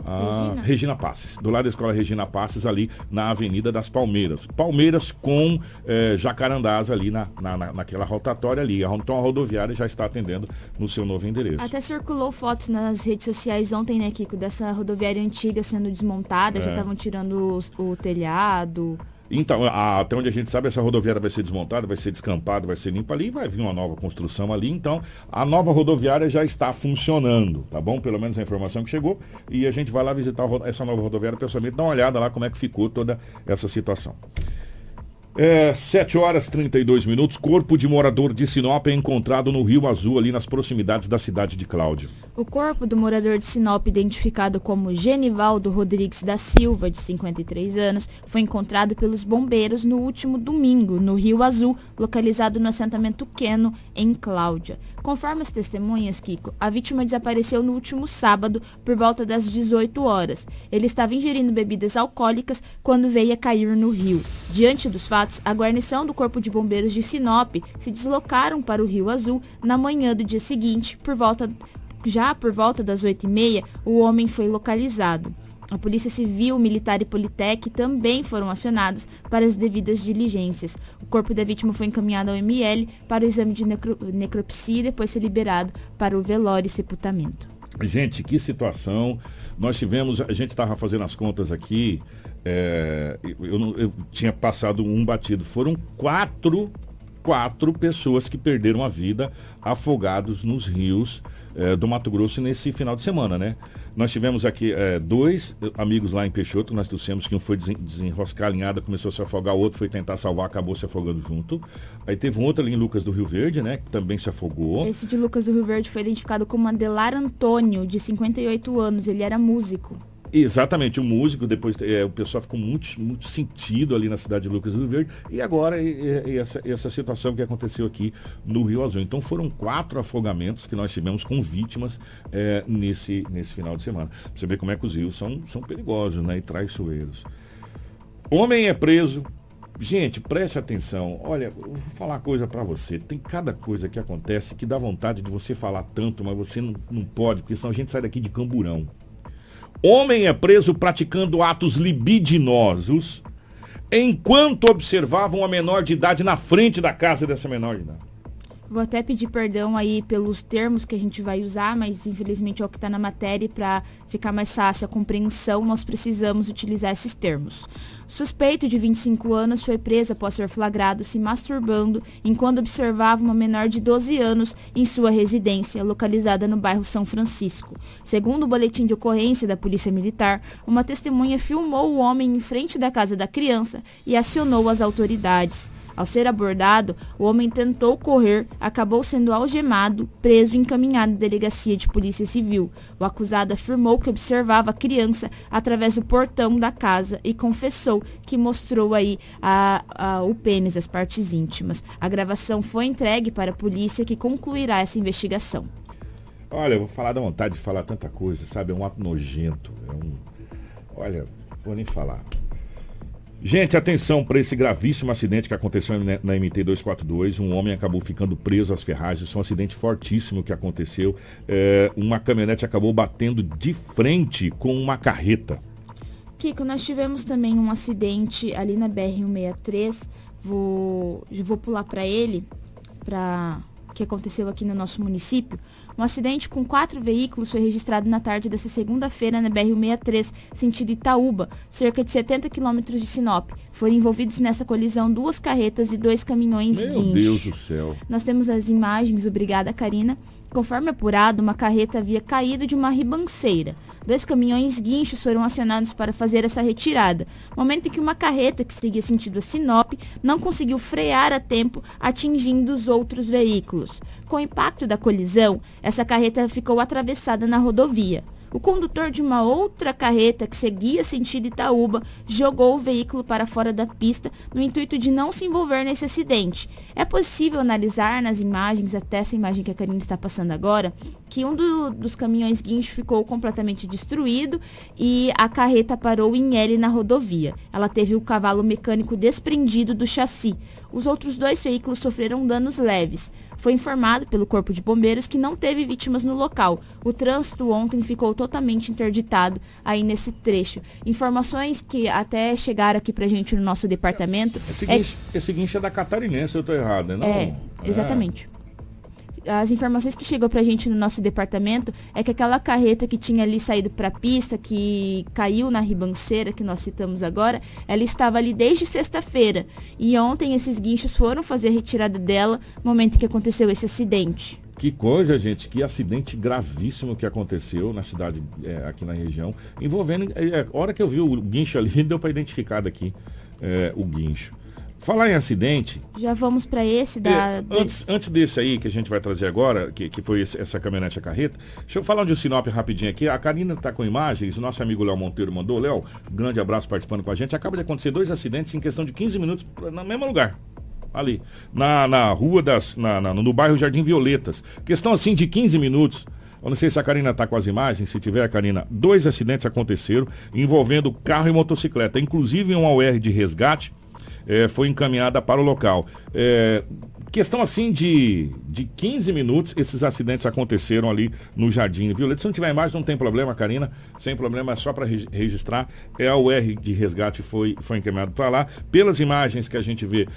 Ah, Regina. Regina Passes, do lado da escola Regina Passes, ali na Avenida das Palmeiras. Palmeiras com eh, Jacarandás ali na, na, na- naquela rotatória ali. Então a rodoviária já está atendendo no seu novo endereço. Até circulou fotos nas redes sociais ontem, né, Kiko, dessa rodoviária antiga sendo desmontada, já É. estavam tirando o telhado. Então, a- até onde a gente sabe, essa rodoviária vai ser desmontada, vai ser descampada, vai ser limpa ali, vai vir uma nova construção ali. Então, a nova rodoviária já está funcionando, tá bom? Pelo menos a informação que chegou. E a gente vai lá visitar essa nova rodoviária pessoalmente, dar uma olhada lá como é que ficou toda essa situação. É, 7 horas 32 minutos. Corpo de morador de Sinop é encontrado no Rio Azul, ali nas proximidades da cidade de Cláudio. O corpo do morador de Sinop, identificado como Genivaldo Rodrigues da Silva, de 53 anos, foi encontrado pelos bombeiros no último domingo, no Rio Azul, localizado no assentamento Queno, em Cláudia. Conforme as testemunhas, Kiko, a vítima desapareceu no último sábado, por volta das 18 horas. Ele estava ingerindo bebidas alcoólicas quando veio a cair no rio. Diante dos fatos, a guarnição do Corpo de Bombeiros de Sinop se deslocaram para o Rio Azul na manhã do dia seguinte, por volta já por volta das 8h30, o homem foi localizado. A Polícia Civil, Militar e Politec também foram acionados para as devidas diligências. O corpo da vítima foi encaminhado ao ML para o exame de necro- necropsia e depois ser liberado para o velório e sepultamento. Gente, que situação. Nós tivemos, a gente estava fazendo as contas aqui, é, eu, eu tinha passado um batido. Foram quatro, quatro pessoas que perderam a vida afogados nos rios é, do Mato Grosso nesse final de semana, né? Nós tivemos aqui é, dois amigos lá em Peixoto, nós trouxemos que um foi desen- desenroscar a linhada, começou a se afogar, o outro foi tentar salvar, acabou se afogando junto. Aí teve um outro ali em Lucas do Rio Verde, né? Que também se afogou. Esse de Lucas do Rio Verde foi identificado como Adelar Antônio, de 58 anos. Ele era músico. Exatamente, o músico, depois é, o pessoal ficou muito, muito sentido ali na cidade de Lucas do Verde. E agora e- e- essa, essa situação que aconteceu aqui no Rio Azul. Então foram quatro afogamentos que nós tivemos com vítimas é, nesse, nesse final de semana. Pra você ver como é que os rios são, são perigosos né, e traiçoeiros. Homem é preso. Gente, preste atenção. Olha, vou falar coisa pra você. Tem cada coisa que acontece que dá vontade de você falar tanto, mas você não, não pode, porque senão a gente sai daqui de camburão. Homem é preso praticando atos libidinosos enquanto observava uma menor de idade na frente da casa dessa menor de idade. Vou até pedir perdão aí pelos termos que a gente vai usar, mas infelizmente é o que está na matéria e para ficar mais fácil a compreensão, nós precisamos utilizar esses termos. Suspeito de 25 anos foi preso após ser flagrado se masturbando enquanto observava uma menor de 12 anos em sua residência, localizada no bairro São Francisco. Segundo o boletim de ocorrência da Polícia Militar, uma testemunha filmou o homem em frente da casa da criança e acionou as autoridades. Ao ser abordado, o homem tentou correr, acabou sendo algemado, preso e encaminhado à delegacia de polícia civil. O acusado afirmou que observava a criança através do portão da casa e confessou que mostrou aí a, a, o pênis, as partes íntimas. A gravação foi entregue para a polícia que concluirá essa investigação. Olha, eu vou falar da vontade de falar tanta coisa, sabe? É um ato nojento. É um... Olha, vou nem falar. Gente, atenção para esse gravíssimo acidente que aconteceu na MT 242. Um homem acabou ficando preso às ferragens. Um acidente fortíssimo que aconteceu. É, uma caminhonete acabou batendo de frente com uma carreta. Kiko, nós tivemos também um acidente ali na BR-163. Vou, vou pular para ele, para que aconteceu aqui no nosso município. Um acidente com quatro veículos foi registrado na tarde desta segunda-feira na BR-163, sentido Itaúba, cerca de 70 quilômetros de Sinop. Foram envolvidos nessa colisão duas carretas e dois caminhões Meu guincho. Deus do céu. Nós temos as imagens, obrigada, Karina. Conforme apurado, uma carreta havia caído de uma ribanceira. Dois caminhões guinchos foram acionados para fazer essa retirada, momento em que uma carreta que seguia sentido a Sinop não conseguiu frear a tempo, atingindo os outros veículos. Com o impacto da colisão, essa carreta ficou atravessada na rodovia. O condutor de uma outra carreta que seguia sentido Itaúba jogou o veículo para fora da pista no intuito de não se envolver nesse acidente. É possível analisar nas imagens, até essa imagem que a Karine está passando agora, que um do, dos caminhões guincho ficou completamente destruído e a carreta parou em L na rodovia. Ela teve o cavalo mecânico desprendido do chassi. Os outros dois veículos sofreram danos leves. Foi informado pelo Corpo de Bombeiros que não teve vítimas no local. O trânsito ontem ficou totalmente interditado aí nesse trecho. Informações que até chegaram aqui pra gente no nosso departamento. Esse guincho é, esse guincho é da catarinense, eu tô errado, não? É, exatamente. É as informações que chegou pra gente no nosso departamento é que aquela carreta que tinha ali saído pra pista, que caiu na ribanceira que nós citamos agora, ela estava ali desde sexta-feira. E ontem esses guinchos foram fazer a retirada dela momento que aconteceu esse acidente. Que coisa, gente, que acidente gravíssimo que aconteceu na cidade, é, aqui na região, envolvendo. É, a hora que eu vi o guincho ali, deu para identificar daqui é, o guincho. Falar em acidente. Já vamos para esse da. É, antes, antes desse aí que a gente vai trazer agora, que, que foi esse, essa caminhonete a carreta, deixa eu falar de um Sinop rapidinho aqui. A Karina está com imagens, o nosso amigo Léo Monteiro mandou. Léo, grande abraço participando com a gente. Acaba de acontecer dois acidentes em questão de 15 minutos no mesmo lugar. Ali. Na, na rua das. Na, na, no bairro Jardim Violetas. Questão assim de 15 minutos. Eu não sei se a Karina está com as imagens, se tiver, Karina, dois acidentes aconteceram envolvendo carro e motocicleta, inclusive um AUR de resgate é, foi encaminhada para o local. É, questão assim de, de 15 minutos, esses acidentes aconteceram ali no Jardim Violeta. Se não tiver imagem, não tem problema, Karina. Sem problema, é só para registrar. É a UR de resgate foi, foi encaminhado para lá. Pelas imagens que a gente vê,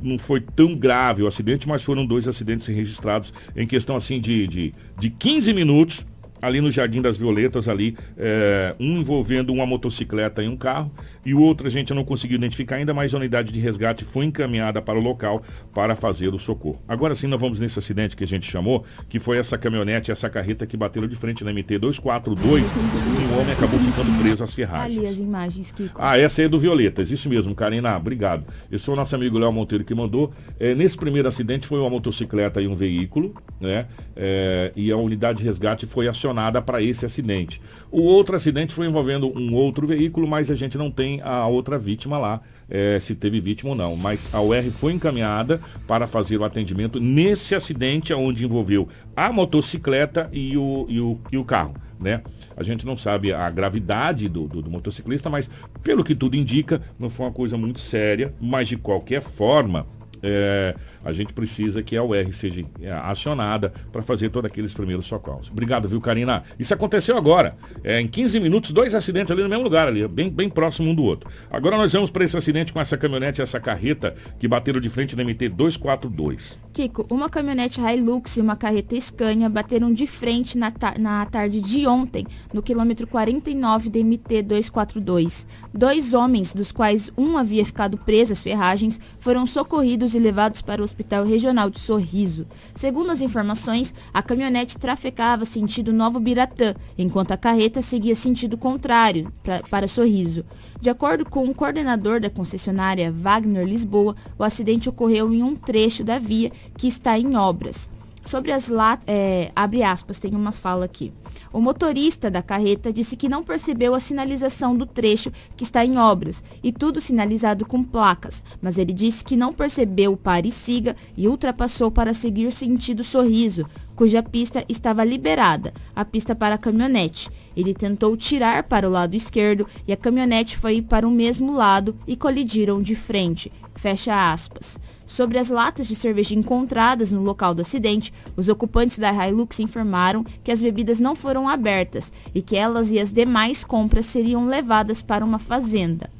não foi tão grave o acidente, mas foram dois acidentes registrados em questão assim de, de, de 15 minutos ali no Jardim das Violetas, ali, é, um envolvendo uma motocicleta e um carro, e o outro a gente não conseguiu identificar ainda, mas a unidade de resgate foi encaminhada para o local para fazer o socorro. Agora sim, nós vamos nesse acidente que a gente chamou, que foi essa caminhonete, essa carreta que bateram de frente na MT-242 e o homem acabou ficando preso às ferragens. Ali as imagens, Kiko. Ah, essa é do Violetas, isso mesmo, Karina, obrigado. Eu sou o nosso amigo Léo Monteiro que mandou. É, nesse primeiro acidente foi uma motocicleta e um veículo, né? É, e a unidade de resgate foi acionada para esse acidente. O outro acidente foi envolvendo um outro veículo, mas a gente não tem a outra vítima lá, é, se teve vítima ou não. Mas a UR foi encaminhada para fazer o atendimento nesse acidente onde envolveu a motocicleta e o, e o, e o carro. Né? A gente não sabe a gravidade do, do, do, motociclista, mas pelo que tudo indica, não foi uma coisa muito séria, mas de qualquer forma, é, a gente precisa que a UR seja é, acionada para fazer todos aqueles primeiros socorros. Obrigado, viu, Karina? Isso aconteceu agora. É, em 15 minutos, dois acidentes ali no mesmo lugar, ali, bem, bem próximo um do outro. Agora nós vamos para esse acidente com essa caminhonete e essa carreta que bateram de frente na MT 242. Kiko, uma caminhonete Hilux e uma carreta Scania bateram de frente na, ta na tarde de ontem, no quilômetro 49 da MT 242. Dois homens, dos quais um havia ficado preso às ferragens, foram socorridos e levados para o Hospital Regional de Sorriso. Segundo as informações, a caminhonete trafegava sentido Novo Biratã, enquanto a carreta seguia sentido contrário pra, para Sorriso. De acordo com o coordenador da concessionária Wagner Lisboa, o acidente ocorreu em um trecho da via que está em obras. Sobre as latas, é, abre aspas, tem uma fala aqui. O motorista da carreta disse que não percebeu a sinalização do trecho que está em obras e tudo sinalizado com placas, mas ele disse que não percebeu o pare e siga e ultrapassou para seguir sentido sorriso, cuja pista estava liberada, a pista para a caminhonete. Ele tentou tirar para o lado esquerdo e a caminhonete foi para o mesmo lado e colidiram de frente. Fecha aspas. Sobre as latas de cerveja encontradas no local do acidente, os ocupantes da Hilux informaram que as bebidas não foram abertas e que elas e as demais compras seriam levadas para uma fazenda.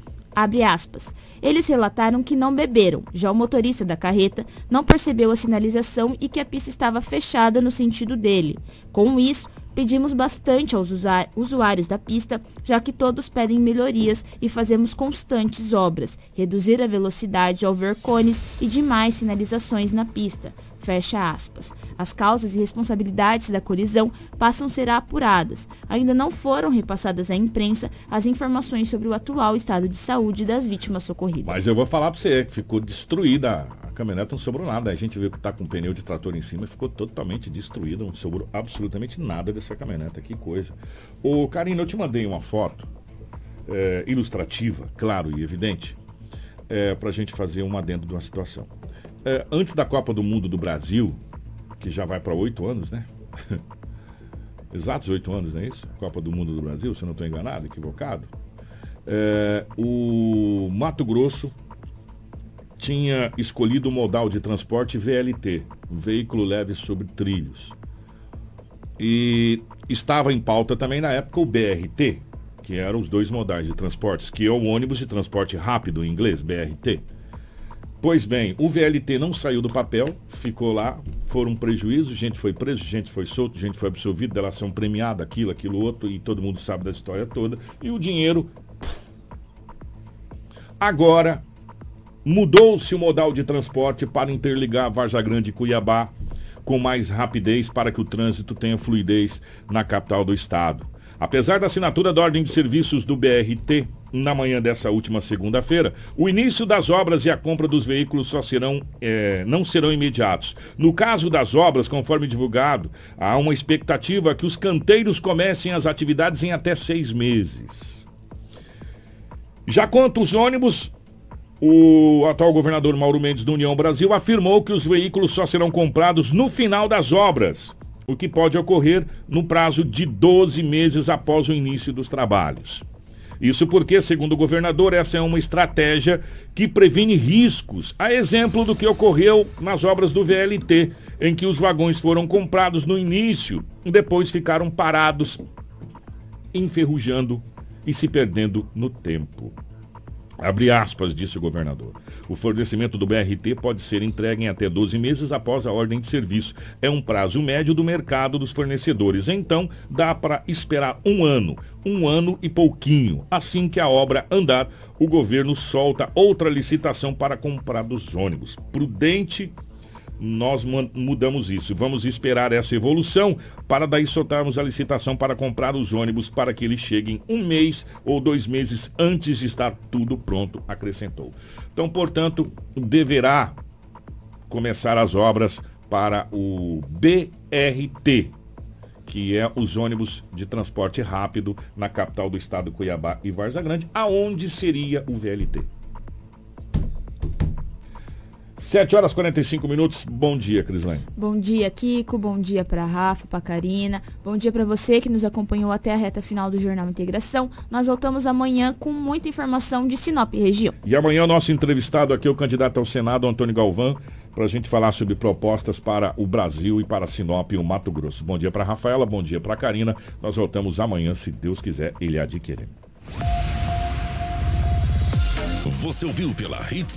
Eles relataram que não beberam, já o motorista da carreta não percebeu a sinalização e que a pista estava fechada no sentido dele. Com isso, Pedimos bastante aos usuários da pista, já que todos pedem melhorias e fazemos constantes obras, reduzir a velocidade ao ver cones e demais sinalizações na pista. Fecha aspas. As causas e responsabilidades da colisão passam a ser apuradas. Ainda não foram repassadas à imprensa as informações sobre o atual estado de saúde das vítimas socorridas. Mas eu vou falar para você que ficou destruída caminhonete não sobrou nada. A gente viu que está com um pneu de trator em cima e ficou totalmente destruída. Não sobrou absolutamente nada dessa caminhonete. Que coisa. Ô, Karina, eu te mandei uma foto é, ilustrativa, claro e evidente, é, para a gente fazer um adendo de uma situação. É, antes da Copa do Mundo do Brasil, que já vai para oito anos, né? Exatos oito anos, não é isso? Copa do Mundo do Brasil, se eu não estou enganado, equivocado. O Mato Grosso tinha escolhido o modal de transporte VLT, veículo leve sobre trilhos. E estava em pauta também na época o BRT, que eram os dois modais de transportes, que é o ônibus de transporte rápido em inglês, BRT. Pois bem, o VLT não saiu do papel, ficou lá, foram prejuízos, gente foi preso, gente foi solto, gente foi absolvido, delação premiada, aquilo, aquilo outro, e todo mundo sabe da história toda. E o dinheiro. Agora Mudou-se o modal de transporte para interligar Varja Grande e Cuiabá com mais rapidez para que o trânsito tenha fluidez na capital do estado. Apesar da assinatura da ordem de serviços do BRT na manhã dessa última segunda-feira, o início das obras e a compra dos veículos só serão, é, não serão imediatos. No caso das obras, conforme divulgado, há uma expectativa que os canteiros comecem as atividades em até seis meses. Já quanto os ônibus, o atual governador Mauro Mendes do União Brasil afirmou que os veículos só serão comprados no final das obras, o que pode ocorrer no prazo de 12 meses após o início dos trabalhos. Isso porque, segundo o governador, essa é uma estratégia que previne riscos, a exemplo do que ocorreu nas obras do VLT, em que os vagões foram comprados no início e depois ficaram parados, enferrujando e se perdendo no tempo. Abre aspas, disse o governador. O fornecimento do BRT pode ser entregue em até 12 meses após a ordem de serviço. É um prazo médio do mercado dos fornecedores. Então, dá para esperar um ano, um ano e pouquinho. Assim que a obra andar, o governo solta outra licitação para comprar dos ônibus. Prudente nós mudamos isso. Vamos esperar essa evolução para daí soltarmos a licitação para comprar os ônibus para que eles cheguem um mês ou dois meses antes de estar tudo pronto, acrescentou. Então, portanto, deverá começar as obras para o BRT, que é os ônibus de transporte rápido na capital do estado, Cuiabá e Varza Grande, aonde seria o VLT. 7 horas 45 minutos. Bom dia, Crislane. Bom dia, Kiko. Bom dia para Rafa, para Karina. Bom dia para você que nos acompanhou até a reta final do Jornal Integração. Nós voltamos amanhã com muita informação de Sinop região. E amanhã o nosso entrevistado aqui é o candidato ao Senado, Antônio Galvão, para a gente falar sobre propostas para o Brasil e para Sinop e o Mato Grosso. Bom dia para Rafaela, bom dia para Karina. Nós voltamos amanhã, se Deus quiser, ele adquirir. Você ouviu pela Hits